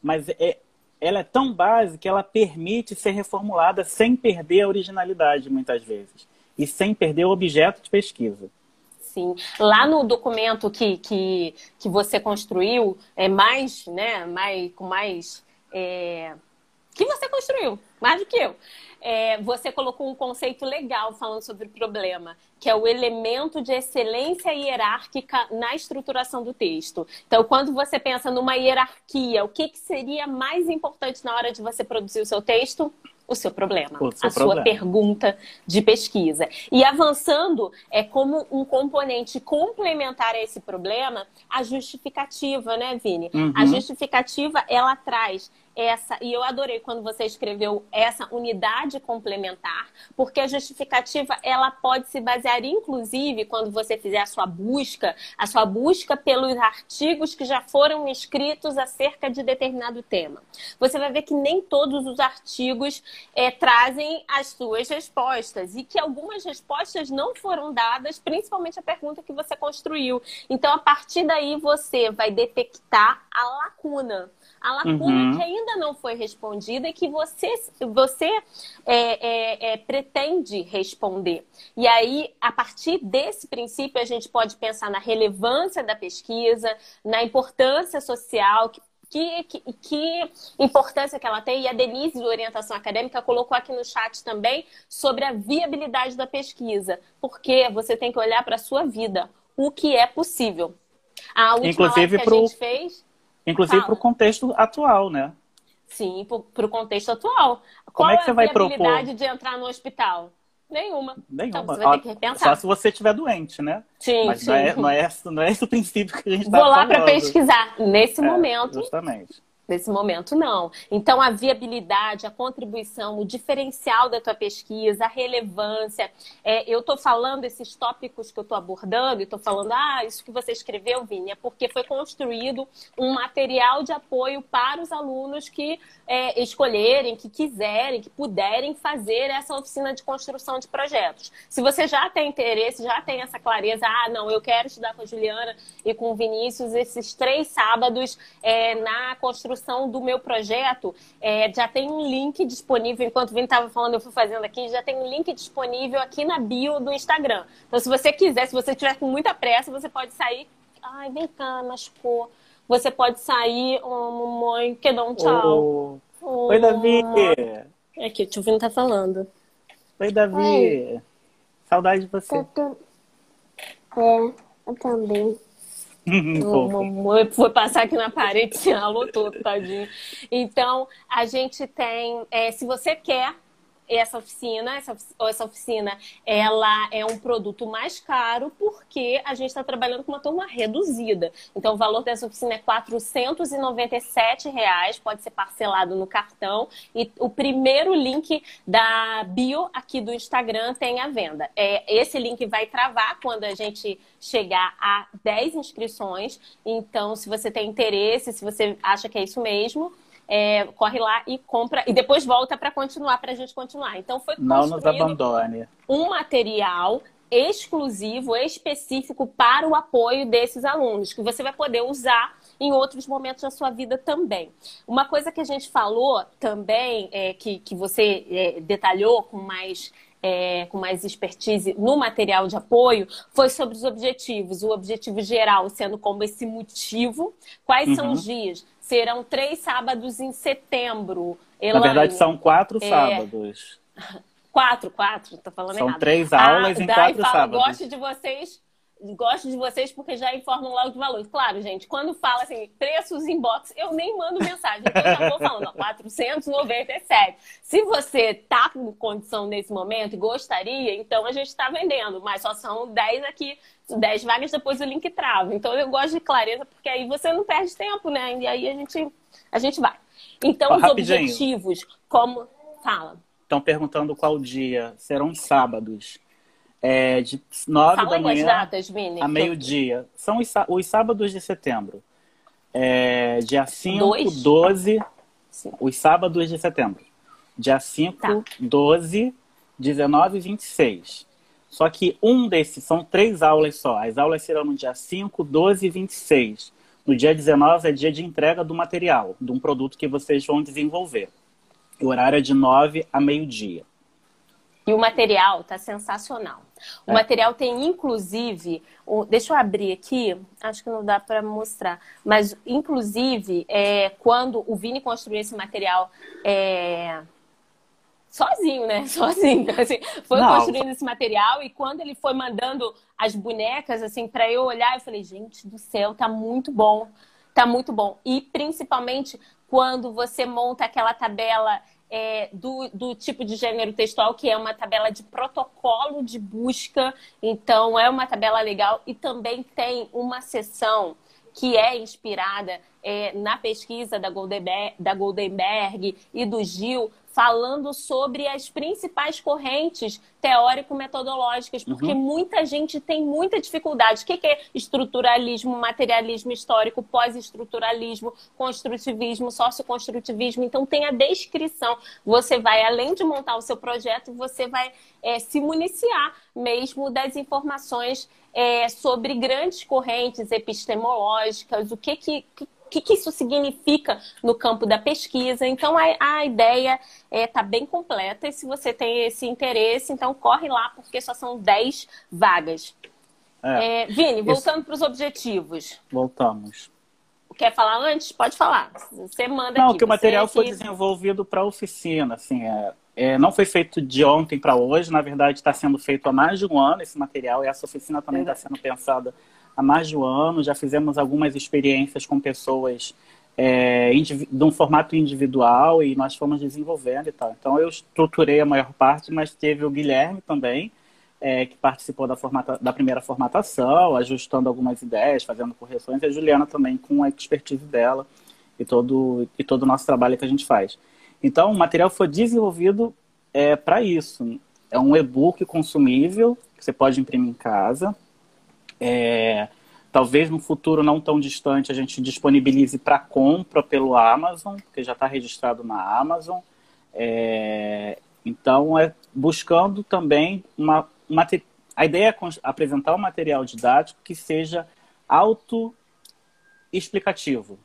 C: Mas é, ela é tão base que ela permite ser reformulada sem perder a originalidade, muitas vezes. E sem perder o objeto de pesquisa.
A: Sim. Lá no documento que, que, que você construiu, é mais, né, mais, com mais é, que você construiu, mais do que eu. É, você colocou um conceito legal falando sobre o problema, que é o elemento de excelência hierárquica na estruturação do texto. Então, quando você pensa numa hierarquia, o que, que seria mais importante na hora de você produzir o seu texto? o seu problema, o seu a problema. sua pergunta de pesquisa. E avançando, é como um componente complementar a esse problema, a justificativa, né, Vini? Uhum. A justificativa, ela traz essa, e eu adorei quando você escreveu essa unidade complementar, porque a justificativa ela pode se basear, inclusive, quando você fizer a sua busca, a sua busca pelos artigos que já foram escritos acerca de determinado tema. Você vai ver que nem todos os artigos é, trazem as suas respostas e que algumas respostas não foram dadas, principalmente a pergunta que você construiu. Então, a partir daí, você vai detectar a lacuna a lacuna uhum. que ainda não foi respondida e que você, você é, é, é, pretende responder. E aí, a partir desse princípio, a gente pode pensar na relevância da pesquisa, na importância social que que, que, que, importância que ela tem. E a Denise, do Orientação Acadêmica, colocou aqui no chat também sobre a viabilidade da pesquisa. Porque você tem que olhar para a sua vida, o que é possível. A última Inclusive que pro... a gente fez.
C: Inclusive para o contexto atual, né?
A: Sim, para o contexto atual. Como Qual é que você é a vai propor? de entrar no hospital? Nenhuma.
C: Nenhuma. Então, você vai ter que repensar. Só se você estiver doente, né?
A: Sim,
C: Mas
A: sim.
C: Não, é, não, é, não é esse o princípio que a gente está
A: Vou lá para pesquisar nesse é, momento.
C: Justamente.
A: Nesse momento, não. Então, a viabilidade, a contribuição, o diferencial da tua pesquisa, a relevância. É, eu estou falando esses tópicos que eu estou abordando, e estou falando, ah, isso que você escreveu, Vini, é porque foi construído um material de apoio para os alunos que é, escolherem, que quiserem, que puderem fazer essa oficina de construção de projetos. Se você já tem interesse, já tem essa clareza, ah, não, eu quero estudar com a Juliana e com o Vinícius esses três sábados é, na construção construção do meu projeto, é, já tem um link disponível. Enquanto o Vini estava falando, eu fui fazendo aqui, já tem um link disponível aqui na bio do Instagram. Então, se você quiser, se você tiver com muita pressa, você pode sair. Ai, vem cá, machucou. Você pode sair, oh, mamãe, que dá um tchau.
B: Oh. Oi, Davi!
A: É aqui, o tio Vini tá falando.
B: Oi, Davi! Oi. Saudade de você.
D: É, eu também. (laughs)
A: Foi passar aqui na parede, (laughs) se alô todo, tadinho. Então, a gente tem, é, se você quer essa oficina, essa, essa oficina, ela é um produto mais caro porque a gente está trabalhando com uma turma reduzida. Então, o valor dessa oficina é 497 reais, pode ser parcelado no cartão. E o primeiro link da bio aqui do Instagram tem a venda. É, esse link vai travar quando a gente chegar a 10 inscrições. Então, se você tem interesse, se você acha que é isso mesmo, é, corre lá e compra e depois volta para continuar, para a gente continuar. Então foi
B: Não nos abandone.
A: um material exclusivo, específico para o apoio desses alunos, que você vai poder usar em outros momentos da sua vida também. Uma coisa que a gente falou também, é, que, que você é, detalhou com mais é, com mais expertise no material de apoio foi sobre os objetivos. O objetivo geral sendo como esse motivo. Quais uhum. são os dias? Serão três sábados em setembro.
B: Elaine. Na verdade, são quatro é... sábados. (laughs)
A: Quatro, quatro, tô falando
B: são
A: errado.
B: São três aulas ah, em quatro fala, sábados.
A: Gosto de vocês gosto de vocês porque já informam logo de valores. Claro, gente, quando fala assim, preços inbox, eu nem mando mensagem. Então, eu já vou falando, ó, 497. Se você tá com condição nesse momento e gostaria, então a gente está vendendo. Mas só são 10 aqui, 10 vagas, depois o link trava. Então, eu gosto de clareza, porque aí você não perde tempo, né? E aí a gente, a gente vai. Então, ó, os rapidinho. objetivos, como... Fala.
B: Estão perguntando qual dia. Serão sábados é, de 9 Fala da manhã
A: datas,
B: a meio-dia. São os, os, sábados de setembro. É, dia 5, Dois? 12, Sim. os sábados de setembro. Dia 5, tá. 12, 19 e 26. Só que um desses, são três aulas só. As aulas serão no dia 5, 12 e 26. No dia 19 é dia de entrega do material, de um produto que vocês vão desenvolver. O horário é de 9 a meio-dia.
A: E o material tá sensacional. O é. material tem, inclusive, o, deixa eu abrir aqui, acho que não dá para mostrar, mas, inclusive, é, quando o Vini construiu esse material é, sozinho, né? (laughs) Sozinho. Assim, foi não. construindo esse material e quando ele foi mandando as bonecas, assim, para eu olhar, eu falei, gente do céu, tá muito bom. Tá muito bom. E, principalmente, quando você monta aquela tabela é, do, do tipo de gênero textual, que é uma tabela de protocolo de busca. Então, é uma tabela legal. E também tem uma seção que é inspirada é, na pesquisa da Goldenberg, da Goldenberg e do Gil falando sobre as principais correntes teórico-metodológicas, porque uhum. muita gente tem muita dificuldade. O que é estruturalismo, materialismo histórico, pós-estruturalismo, construtivismo, socioconstrutivismo? Então, tem a descrição. Você vai, além de montar o seu projeto, você vai é, se municiar mesmo das informações é, sobre grandes correntes epistemológicas, o que, que, que, que, isso significa no campo da pesquisa. Então, a, a ideia está é, tá bem completa e se você tem esse interesse, então corre lá, porque só são 10 vagas. É. É, Vini, voltando para os objetivos.
B: Voltamos.
A: Quer falar antes? Pode falar. Você manda
B: Não,
A: aqui.
B: que o material foi desenvolvido para oficina, assim, é, é, não foi feito de ontem para hoje, na verdade está sendo feito há mais de um ano esse material e essa oficina também está sendo pensada há mais de um ano, já fizemos algumas experiências com pessoas é, de um formato individual e nós fomos desenvolvendo e tal. Então eu estruturei a maior parte, mas teve o Guilherme também, é, que participou da, formata, da primeira formatação, ajustando algumas ideias, fazendo correções, e a Juliana também com a expertise dela. e todo, e todo o nosso trabalho que a gente faz. Então, o material foi desenvolvido é, para isso. É um e-book consumível que você pode imprimir em casa. É, talvez no futuro não tão distante a gente disponibilize para compra pelo Amazon, porque já está registrado na Amazon. É, então, é buscando também uma, uma. A ideia é apresentar um material didático que seja auto-explicativo,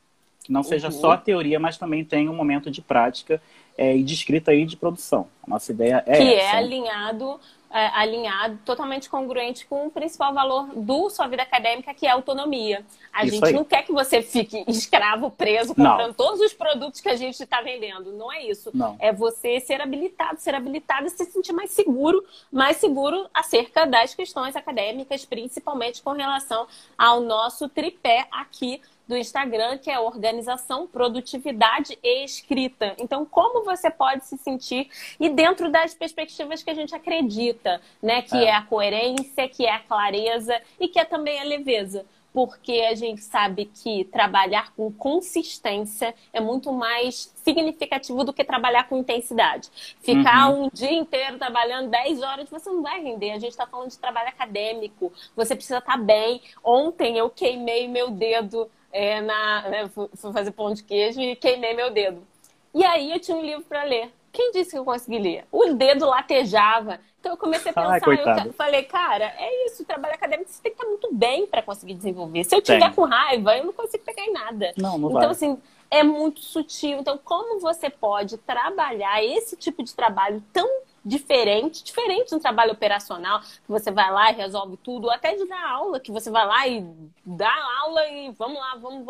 B: que não seja uhum. só teoria, mas também tenha um momento de prática é, e de escrita e de produção. A nossa ideia é
A: que
B: essa.
A: é alinhado é, alinhado, totalmente congruente com o principal valor do sua vida acadêmica, que é a autonomia. A isso gente aí. não quer que você fique (laughs) escravo, preso, comprando não. todos os produtos que a gente está vendendo. Não é isso.
B: Não.
A: É você ser habilitado, ser habilitado e se sentir mais seguro, mais seguro acerca das questões acadêmicas, principalmente com relação ao nosso tripé aqui do Instagram, que é organização, produtividade e escrita. Então, como você pode se sentir e dentro das perspectivas que a gente acredita, né? Que é, é a coerência, que é a clareza e que é também a leveza porque a gente sabe que trabalhar com consistência é muito mais significativo do que trabalhar com intensidade. Ficar uhum. um dia inteiro trabalhando 10 horas, você não vai render. A gente está falando de trabalho acadêmico, você precisa estar tá bem. Ontem eu queimei meu dedo é, na, né, fui fazer pão de queijo e queimei meu dedo. E aí eu tinha um livro para ler. Quem disse que eu consegui ler? O dedo latejava. Então eu comecei a pensar, Ai, eu falei, cara, é isso, trabalho acadêmico você tem que estar muito bem para conseguir desenvolver. Se eu tiver tem. com raiva, eu não consigo pegar em nada.
B: Não, não
A: então,
B: vai.
A: assim, é muito sutil. Então, como você pode trabalhar esse tipo de trabalho tão diferente, diferente de um trabalho operacional, que você vai lá e resolve tudo, ou até de dar aula, que você vai lá e dá aula e vamos lá, vamos,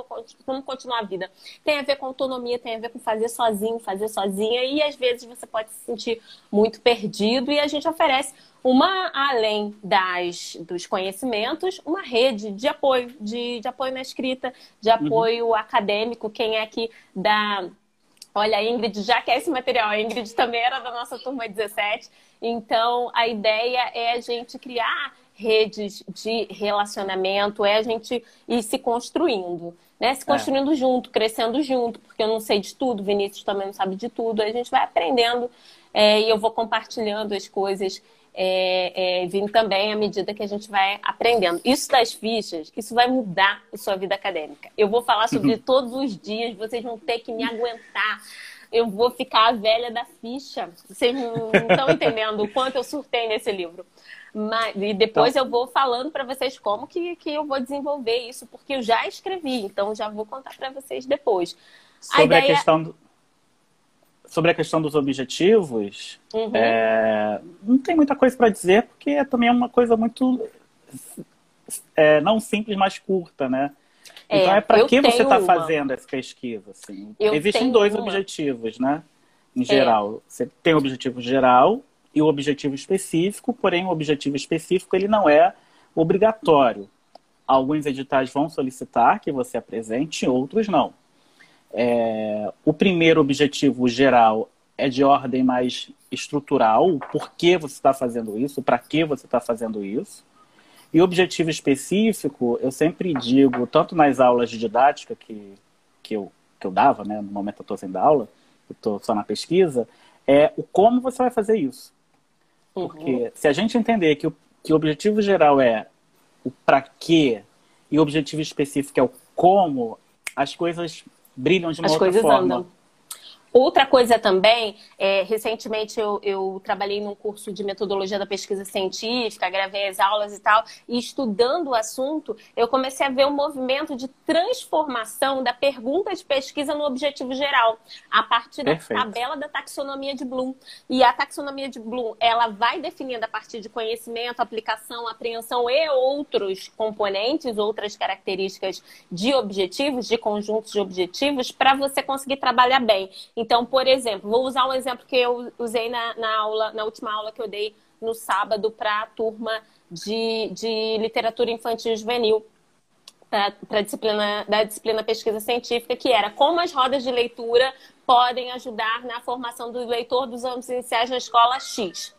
A: vamos continuar a vida. Tem a ver com autonomia, tem a ver com fazer sozinho, fazer sozinha, e às vezes você pode se sentir muito perdido, e a gente oferece uma, além das, dos conhecimentos, uma rede de apoio, de, de apoio na escrita, de uhum. apoio uhum. acadêmico, quem é que dá Olha, a Ingrid já quer esse material. A Ingrid também era da nossa turma 17. Então, a ideia é a gente criar redes de relacionamento, é a gente ir se construindo, né? Se é. construindo é. junto, crescendo junto, porque eu não sei de tudo, Vinícius também não sabe de tudo. A gente vai aprendendo é, e eu vou compartilhando as coisas é, é, vindo também à medida que a gente vai aprendendo. Isso das fichas, isso vai mudar a sua vida acadêmica. Eu vou falar sobre todos os dias, vocês vão ter que me aguentar. Eu vou ficar a velha da ficha. Vocês não estão (laughs) entendendo o quanto eu surtei nesse livro. Mas, e depois então, eu vou falando para vocês como que, que eu vou desenvolver isso, porque eu já escrevi, então já vou contar para vocês depois.
B: Sobre a, ideia... a questão do sobre a questão dos objetivos, uhum. é, não tem muita coisa para dizer, porque também é uma coisa muito é, não simples, mas curta, né? É, então é para que você está fazendo essa pesquisa? Assim? Existem dois uma. objetivos, né? Em geral, é. você tem o objetivo geral e o objetivo específico, porém o objetivo específico ele não é obrigatório. Alguns editais vão solicitar que você apresente, outros não. É, o primeiro objetivo geral é de ordem mais estrutural, o porquê você está fazendo isso, para que você está fazendo isso. E o objetivo específico, eu sempre digo, tanto nas aulas de didática que, que, eu, que eu dava, né, no momento eu estou sem dar aula, eu estou só na pesquisa, é o como você vai fazer isso. Uhum. Porque se a gente entender que o, que o objetivo geral é o para quê e o objetivo específico é o como, as coisas brilham de uma
A: As
B: outra
A: coisas
B: forma.
A: Andam. Outra coisa também, é, recentemente eu, eu, trabalhei num curso de metodologia da pesquisa científica, gravei as aulas e tal, e estudando o assunto, eu comecei a ver um movimento de transformação da pergunta de pesquisa no objetivo geral, a partir da Perfeito. tabela da taxonomia de Bloom. E a taxonomia de Bloom, ela vai definindo a partir de conhecimento, aplicação, apreensão e outros componentes, outras características de objetivos, de conjuntos de objetivos, para você conseguir trabalhar bem. Então, por exemplo, vou usar um exemplo que eu usei na, na aula, na última aula que eu dei no sábado para a turma de, de literatura infantil e juvenil para disciplina da disciplina pesquisa científica, que era como as rodas de leitura podem ajudar na formação do leitor dos anos iniciais na escola X.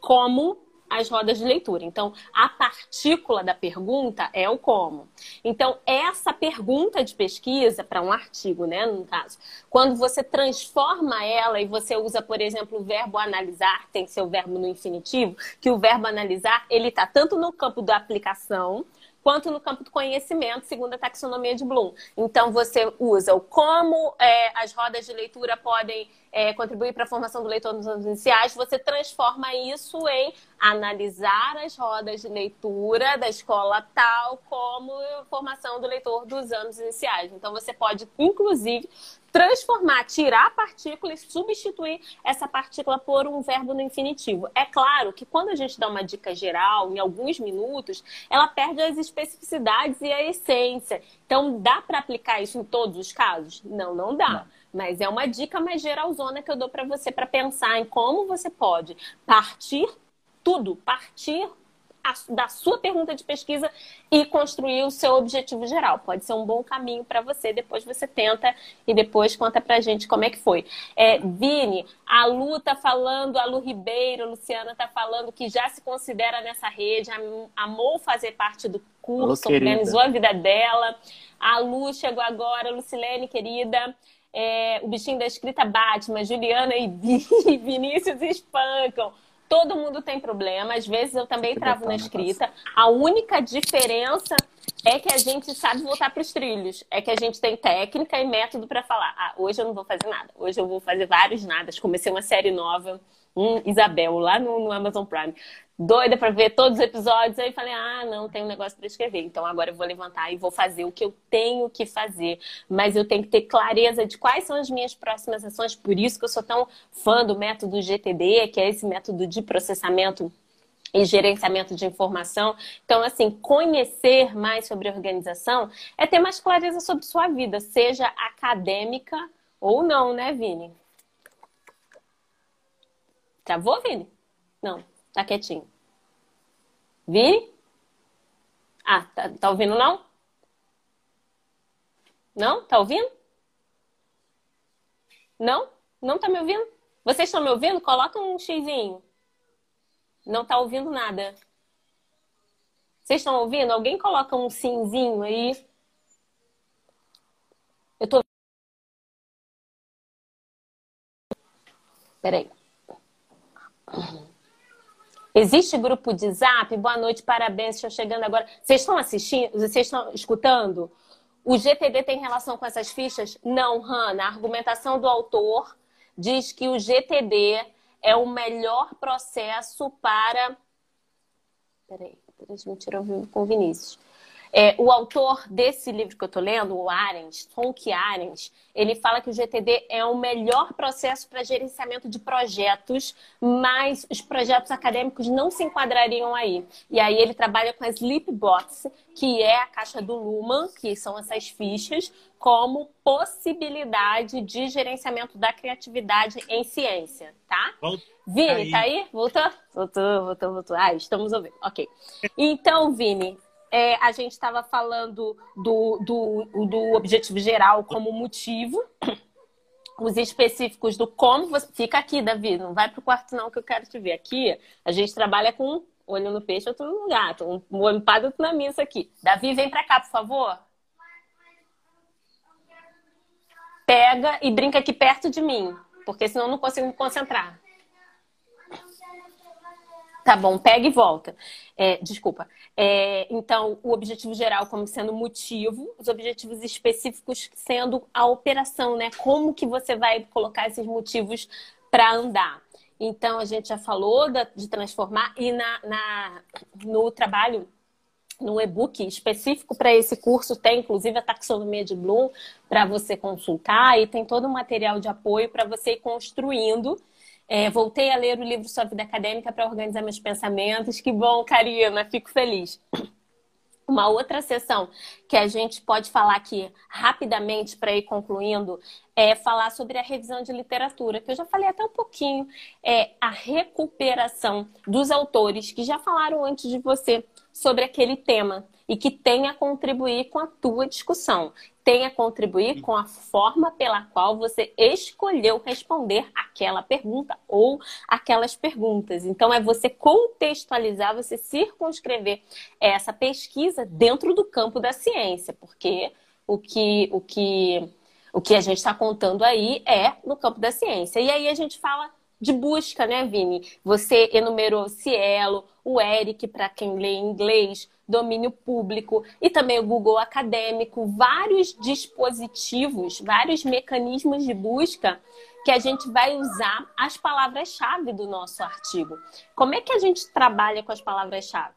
A: Como as rodas de leitura. Então, a partícula da pergunta é o como. Então, essa pergunta de pesquisa, para um artigo, né, no caso, quando você transforma ela e você usa, por exemplo, o verbo analisar, tem seu verbo no infinitivo, que o verbo analisar, ele está tanto no campo da aplicação, quanto no campo do conhecimento, segundo a taxonomia de Bloom. Então, você usa o como é, as rodas de leitura podem é, contribuir para a formação do leitor nos anos iniciais, você transforma isso em analisar as rodas de leitura da escola tal como formação do leitor dos anos iniciais. Então, você pode, inclusive, transformar, tirar a partícula e substituir essa partícula por um verbo no infinitivo. É claro que quando a gente dá uma dica geral, em alguns minutos, ela perde as especificidades e a essência. Então, dá para aplicar isso em todos os casos? Não, não dá. Não. Mas é uma dica mais geralzona que eu dou para você para pensar em como você pode partir tudo, partir da sua pergunta de pesquisa e construir o seu objetivo geral. Pode ser um bom caminho para você. Depois você tenta e depois conta pra gente como é que foi. É, Vini, a Lu tá falando, a Lu Ribeiro, a Luciana tá falando que já se considera nessa rede, amou fazer parte do curso, organizou a vida dela. A Lu chegou agora, Lucilene, querida. É, o bichinho da escrita bate, mas Juliana e (laughs) Vinícius espancam. Todo mundo tem problema, às vezes eu também travo na escrita. A única diferença é que a gente sabe voltar para os trilhos. É que a gente tem técnica e método para falar. Ah, hoje eu não vou fazer nada. Hoje eu vou fazer vários nadas. Comecei uma série nova, um Isabel, lá no, no Amazon Prime doida para ver todos os episódios. Aí falei, ah, não, tem um negócio para escrever. Então agora eu vou levantar e vou fazer o que eu tenho que fazer. Mas eu tenho que ter clareza de quais são as minhas próximas ações. Por isso que eu sou tão fã do método GTD, que é esse método de processamento e gerenciamento de informação. Então, assim, conhecer mais sobre organização é ter mais clareza sobre sua vida, seja acadêmica ou não, né, Vini? Travou, Vini? Não. Tá quietinho. Vini? Ah, tá, tá ouvindo não? Não? Tá ouvindo? Não? Não tá me ouvindo? Vocês estão me ouvindo? Coloca um xizinho. Não tá ouvindo nada. Vocês estão ouvindo? Alguém coloca um simzinho aí. Eu tô. Peraí. Existe grupo de zap? Boa noite, parabéns, estou chegando agora. Vocês estão assistindo? Vocês estão escutando? O GTD tem relação com essas fichas? Não, Hanna. A argumentação do autor diz que o GTD é o melhor processo para. Peraí, transmitir ao vivo com Vinícius. É, o autor desse livro que eu estou lendo, o Arendt, Tonk Arendt, ele fala que o GTD é o melhor processo para gerenciamento de projetos, mas os projetos acadêmicos não se enquadrariam aí. E aí ele trabalha com a Sleepbox, que é a caixa do Luhmann, que são essas fichas, como possibilidade de gerenciamento da criatividade em ciência, tá? Vini, aí. tá aí? Voltou? Voltou, voltou, voltou. Ah, estamos ouvindo. Ok. Então, Vini, é, a gente estava falando do, do, do objetivo geral como motivo, os específicos do como. Você... Fica aqui, Davi, não vai para o quarto, não, que eu quero te ver. Aqui, a gente trabalha com olho no peixe, outro no gato. Um olho padre, outro na missa aqui. Davi, vem para cá, por favor. Pega e brinca aqui perto de mim, porque senão eu não consigo me concentrar. Tá bom, pega e volta. É, desculpa. É, então, o objetivo geral como sendo motivo, os objetivos específicos sendo a operação, né? Como que você vai colocar esses motivos para andar. Então, a gente já falou da, de transformar e na, na, no trabalho no e-book específico para esse curso tem inclusive a taxonomia de Bloom para você consultar e tem todo o material de apoio para você ir construindo é, voltei a ler o livro Sua Vida Acadêmica para organizar meus pensamentos. Que bom, Karina, fico feliz. Uma outra sessão que a gente pode falar aqui rapidamente para ir concluindo é falar sobre a revisão de literatura, que eu já falei até um pouquinho, é a recuperação dos autores que já falaram antes de você sobre aquele tema. E que tem a contribuir com a tua discussão, tem a contribuir com a forma pela qual você escolheu responder aquela pergunta ou aquelas perguntas. Então, é você contextualizar, você circunscrever essa pesquisa dentro do campo da ciência, porque o que, o que, o que a gente está contando aí é no campo da ciência. E aí a gente fala de busca, né, Vini? Você enumerou Cielo, o Eric, para quem lê inglês, domínio público e também o Google Acadêmico, vários dispositivos, vários mecanismos de busca que a gente vai usar as palavras-chave do nosso artigo. Como é que a gente trabalha com as palavras-chave?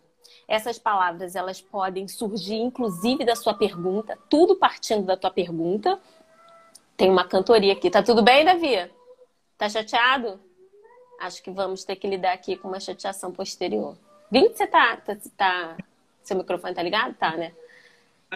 A: Essas palavras, elas podem surgir inclusive da sua pergunta, tudo partindo da tua pergunta. Tem uma cantoria aqui. Tá tudo bem, Davi? Tá chateado? acho que vamos ter que lidar aqui com uma chateação posterior. Vim, você tá, tá, tá, Seu microfone tá ligado? Tá, né?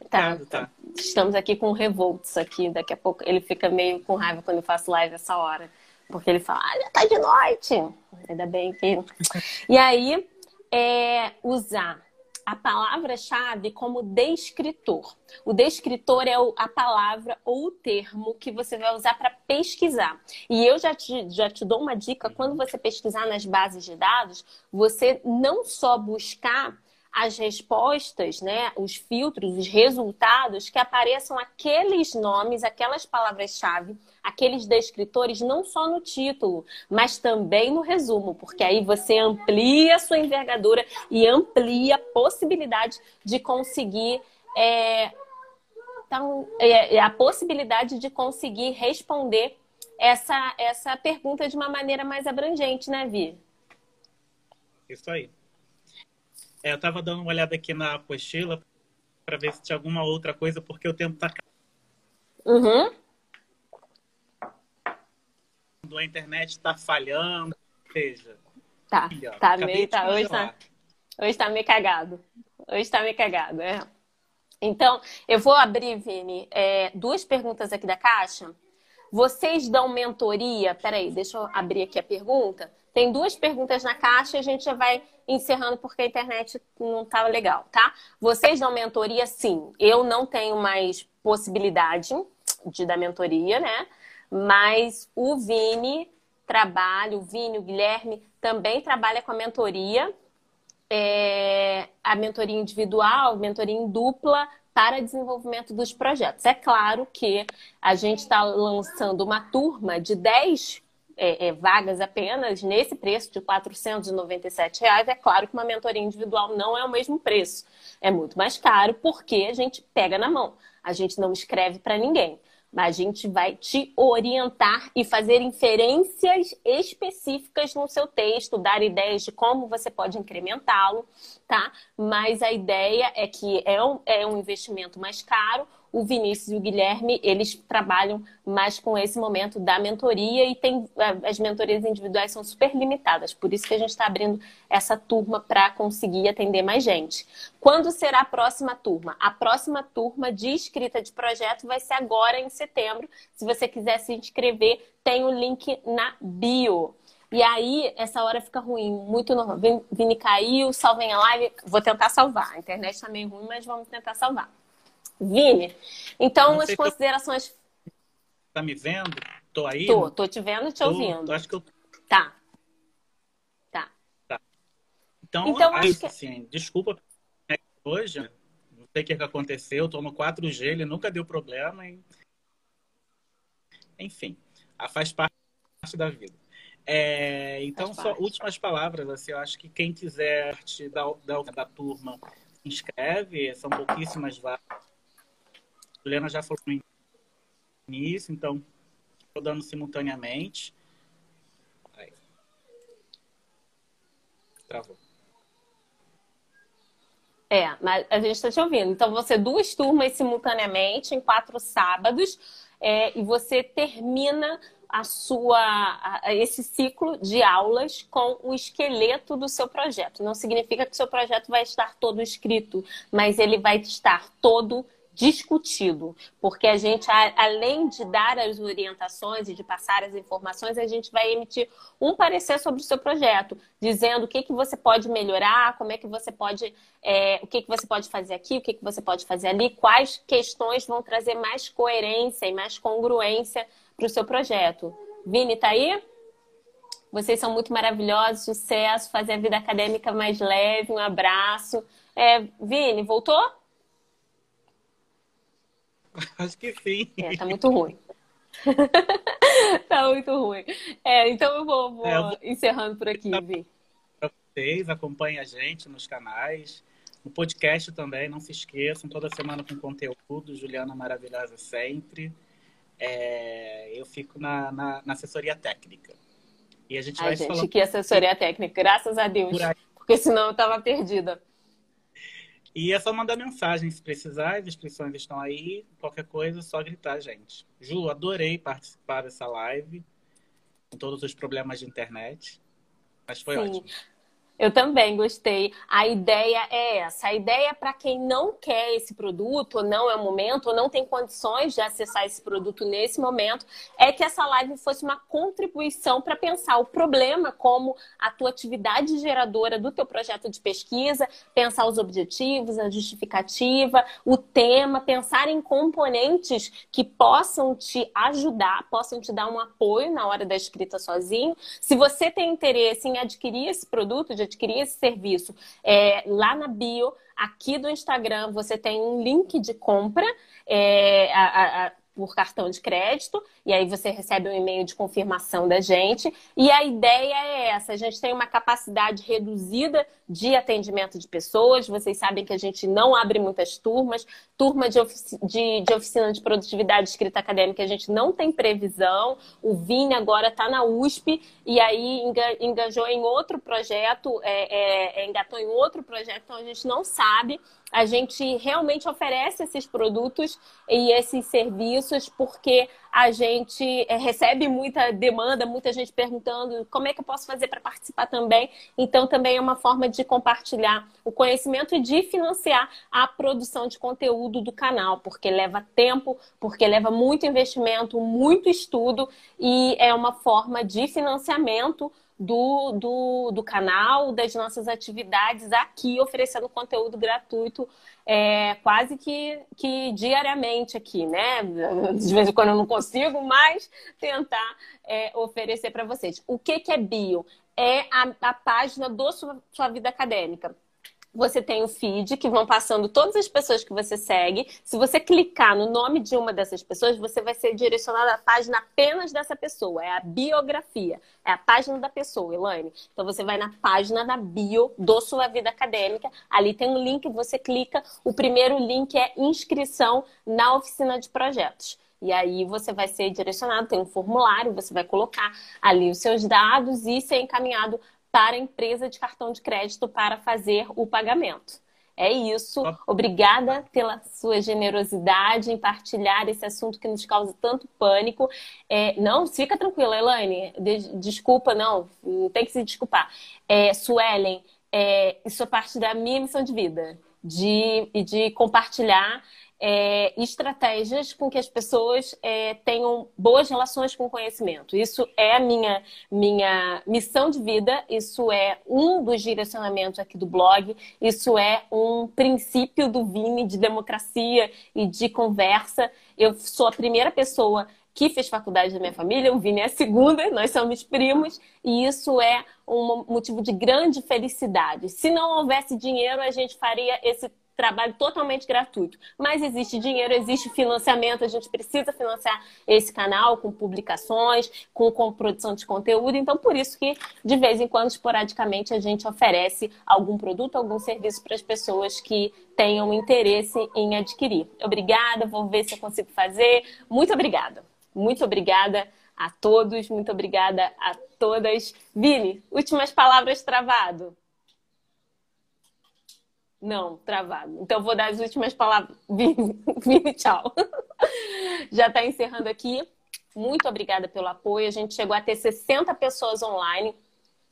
B: Tá, tá.
A: Estamos aqui com o Revolts aqui. Daqui a pouco ele fica meio com raiva quando eu faço live essa hora. Porque ele fala, ah, já tá de noite. Ainda bem que. (laughs) E aí, é usar a palavra-chave como descritor. O descritor é a palavra ou o termo que você vai usar para pesquisar. E eu já te, já te dou uma dica: quando você pesquisar nas bases de dados, você não só buscar as respostas, né, os filtros, os resultados, que apareçam aqueles nomes, aquelas palavras-chave, aqueles descritores, não só no título, mas também no resumo, porque aí você amplia a sua envergadura e amplia a possibilidade de conseguir. É, então, é, é a possibilidade de conseguir responder essa, essa pergunta de uma maneira mais abrangente, né, Vi?
B: Isso aí. É, eu estava dando uma olhada aqui na apostila para ver se tinha alguma outra coisa, porque o tempo está.
A: Uhum.
B: A internet está falhando, seja.
A: Tá, tá meio. Tá, hoje, tá, hoje tá meio cagado. Hoje tá meio cagado, é. Então, eu vou abrir, Vini, é, duas perguntas aqui da caixa. Vocês dão mentoria? Peraí, deixa eu abrir aqui a pergunta. Tem duas perguntas na caixa e a gente já vai encerrando porque a internet não estava legal, tá? Vocês dão mentoria? Sim. Eu não tenho mais possibilidade de dar mentoria, né? Mas o Vini trabalha, o Vini, o Guilherme também trabalha com a mentoria. É, a mentoria individual, mentoria em dupla para desenvolvimento dos projetos. É claro que a gente está lançando uma turma de 10 é, é, vagas apenas nesse preço de 497 reais, é claro que uma mentoria individual não é o mesmo preço. É muito mais caro porque a gente pega na mão. A gente não escreve para ninguém. Mas a gente vai te orientar e fazer inferências específicas no seu texto, dar ideias de como você pode incrementá-lo, tá? Mas a ideia é que é um, é um investimento mais caro, o Vinícius e o Guilherme, eles trabalham mais com esse momento da mentoria e tem as mentorias individuais são super limitadas, por isso que a gente está abrindo essa turma para conseguir atender mais gente. Quando será a próxima turma? A próxima turma de escrita de projeto vai ser agora em setembro. Se você quiser se inscrever, tem o link na bio. E aí, essa hora fica ruim, muito normal. Vini caiu, salvem a live. Vou tentar salvar. A internet está meio ruim, mas vamos tentar salvar. Vini, então as considerações.
B: Eu... Tá me vendo? Tô aí?
A: Tô, tô te vendo e te tô, ouvindo.
B: Acho que eu.
A: Tá. Tá.
B: Tá. Então, então acho que... assim, desculpa hoje. Não sei o que aconteceu. Tô no 4G, ele nunca deu problema. E... Enfim, faz parte da vida. É, então, só últimas palavras. Assim, eu acho que quem quiser da, da, da turma se inscreve, são pouquíssimas vagas. Juliana já falou início, então estou dando simultaneamente. Aí. Travou.
A: É, mas a gente está te ouvindo. Então, você duas turmas simultaneamente em quatro sábados é, e você termina a sua a, esse ciclo de aulas com o esqueleto do seu projeto. Não significa que o seu projeto vai estar todo escrito, mas ele vai estar todo discutido, porque a gente, além de dar as orientações e de passar as informações, a gente vai emitir um parecer sobre o seu projeto, dizendo o que, que você pode melhorar, como é que você pode, é, o que, que você pode fazer aqui, o que, que você pode fazer ali, quais questões vão trazer mais coerência e mais congruência para o seu projeto. Vini, tá aí? Vocês são muito maravilhosos, sucesso, fazer a vida acadêmica mais leve, um abraço. É, Vini, voltou? (laughs)
B: Acho que sim.
A: É, tá muito ruim. (laughs) tá muito ruim. É, então eu vou, vou, é, eu vou... encerrando por aqui, Vi.
B: Para vocês, acompanhem a gente nos canais, no podcast também, não se esqueçam, toda semana com conteúdo, Juliana Maravilhosa sempre. É, eu fico na, na, na, assessoria técnica.
A: E a gente Ai, vai gente, falando... que assessoria técnica, graças a Deus. Por porque senão eu tava perdida.
B: E é só mandar mensagem se precisar, as inscrições estão aí. Qualquer coisa, é só gritar, gente. Ju, adorei participar dessa live, com todos os problemas de internet. Mas foi Sim. ótimo.
A: Eu também gostei. A ideia é essa. A ideia é para quem não quer esse produto, ou não é o momento, ou não tem condições de acessar esse produto nesse momento, é que essa live fosse uma contribuição para pensar o problema como a tua atividade geradora do teu projeto de pesquisa, pensar os objetivos, a justificativa, o tema, pensar em componentes que possam te ajudar, possam te dar um apoio na hora da escrita sozinho. Se você tem interesse em adquirir esse produto, de adquirir esse serviço, é, lá na bio, aqui do Instagram, você tem um link de compra. É, a, a, por cartão de crédito, e aí você recebe um e-mail de confirmação da gente. E a ideia é essa: a gente tem uma capacidade reduzida de atendimento de pessoas. Vocês sabem que a gente não abre muitas turmas. Turma de, ofici de, de oficina de produtividade de escrita acadêmica, a gente não tem previsão. O Vini agora está na USP e aí engajou em outro projeto, é, é, engatou em outro projeto, então a gente não sabe a gente realmente oferece esses produtos e esses serviços porque a gente eh, recebe muita demanda, muita gente perguntando como é que eu posso fazer para participar também. Então, também é uma forma de compartilhar o conhecimento e de financiar a produção de conteúdo do canal, porque leva tempo, porque leva muito investimento, muito estudo e é uma forma de financiamento do, do, do canal, das nossas atividades aqui, oferecendo conteúdo gratuito é, quase que, que diariamente aqui, né? De vez em quando eu não consigo, mas tentar é, oferecer para vocês. O que, que é bio? É a, a página do sua, sua vida acadêmica você tem o feed que vão passando todas as pessoas que você segue. Se você clicar no nome de uma dessas pessoas, você vai ser direcionado à página apenas dessa pessoa. É a biografia. É a página da pessoa, Elaine. Então você vai na página da bio do Sua Vida Acadêmica. Ali tem um link, você clica. O primeiro link é inscrição na oficina de projetos. E aí você vai ser direcionado, tem um formulário, você vai colocar ali os seus dados e ser encaminhado para a empresa de cartão de crédito para fazer o pagamento. É isso. Obrigada pela sua generosidade em partilhar esse assunto que nos causa tanto pânico. É, não, fica tranquila, Elaine. desculpa, não, não tem que se desculpar. É, Suelen, é, isso é parte da minha missão de vida, de, de compartilhar é, estratégias com que as pessoas é, tenham boas relações com o conhecimento. Isso é a minha, minha missão de vida, isso é um dos direcionamentos aqui do blog, isso é um princípio do Vime de democracia e de conversa. Eu sou a primeira pessoa que fez faculdade da minha família, o Vini é a segunda, nós somos primos, e isso é um motivo de grande felicidade. Se não houvesse dinheiro, a gente faria esse trabalho totalmente gratuito. Mas existe dinheiro, existe financiamento, a gente precisa financiar esse canal com publicações, com, com produção de conteúdo. Então, por isso que, de vez em quando, esporadicamente, a gente oferece algum produto, algum serviço para as pessoas que tenham interesse em adquirir. Obrigada, vou ver se eu consigo fazer. Muito obrigada. Muito obrigada a todos, muito obrigada a todas. Vini, últimas palavras travado. Não, travado. Então vou dar as últimas palavras. (laughs) Vini, tchau. (laughs) Já está encerrando aqui. Muito obrigada pelo apoio. A gente chegou a ter 60 pessoas online.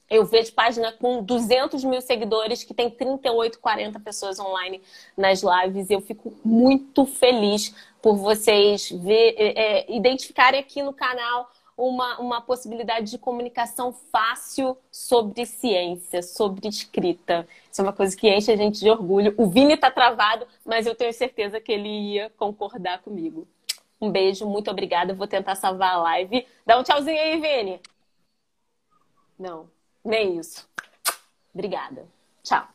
A: Eu vejo página com 200 mil seguidores que tem 38, 40 pessoas online nas lives. Eu fico muito feliz por vocês ver, é, é, identificarem aqui no canal uma, uma possibilidade de comunicação fácil sobre ciência, sobre escrita. Isso é uma coisa que enche a gente de orgulho. O Vini está travado, mas eu tenho certeza que ele ia concordar comigo. Um beijo, muito obrigada. vou tentar salvar a live. Dá um tchauzinho aí, Vini. Não, nem isso. Obrigada. Tchau.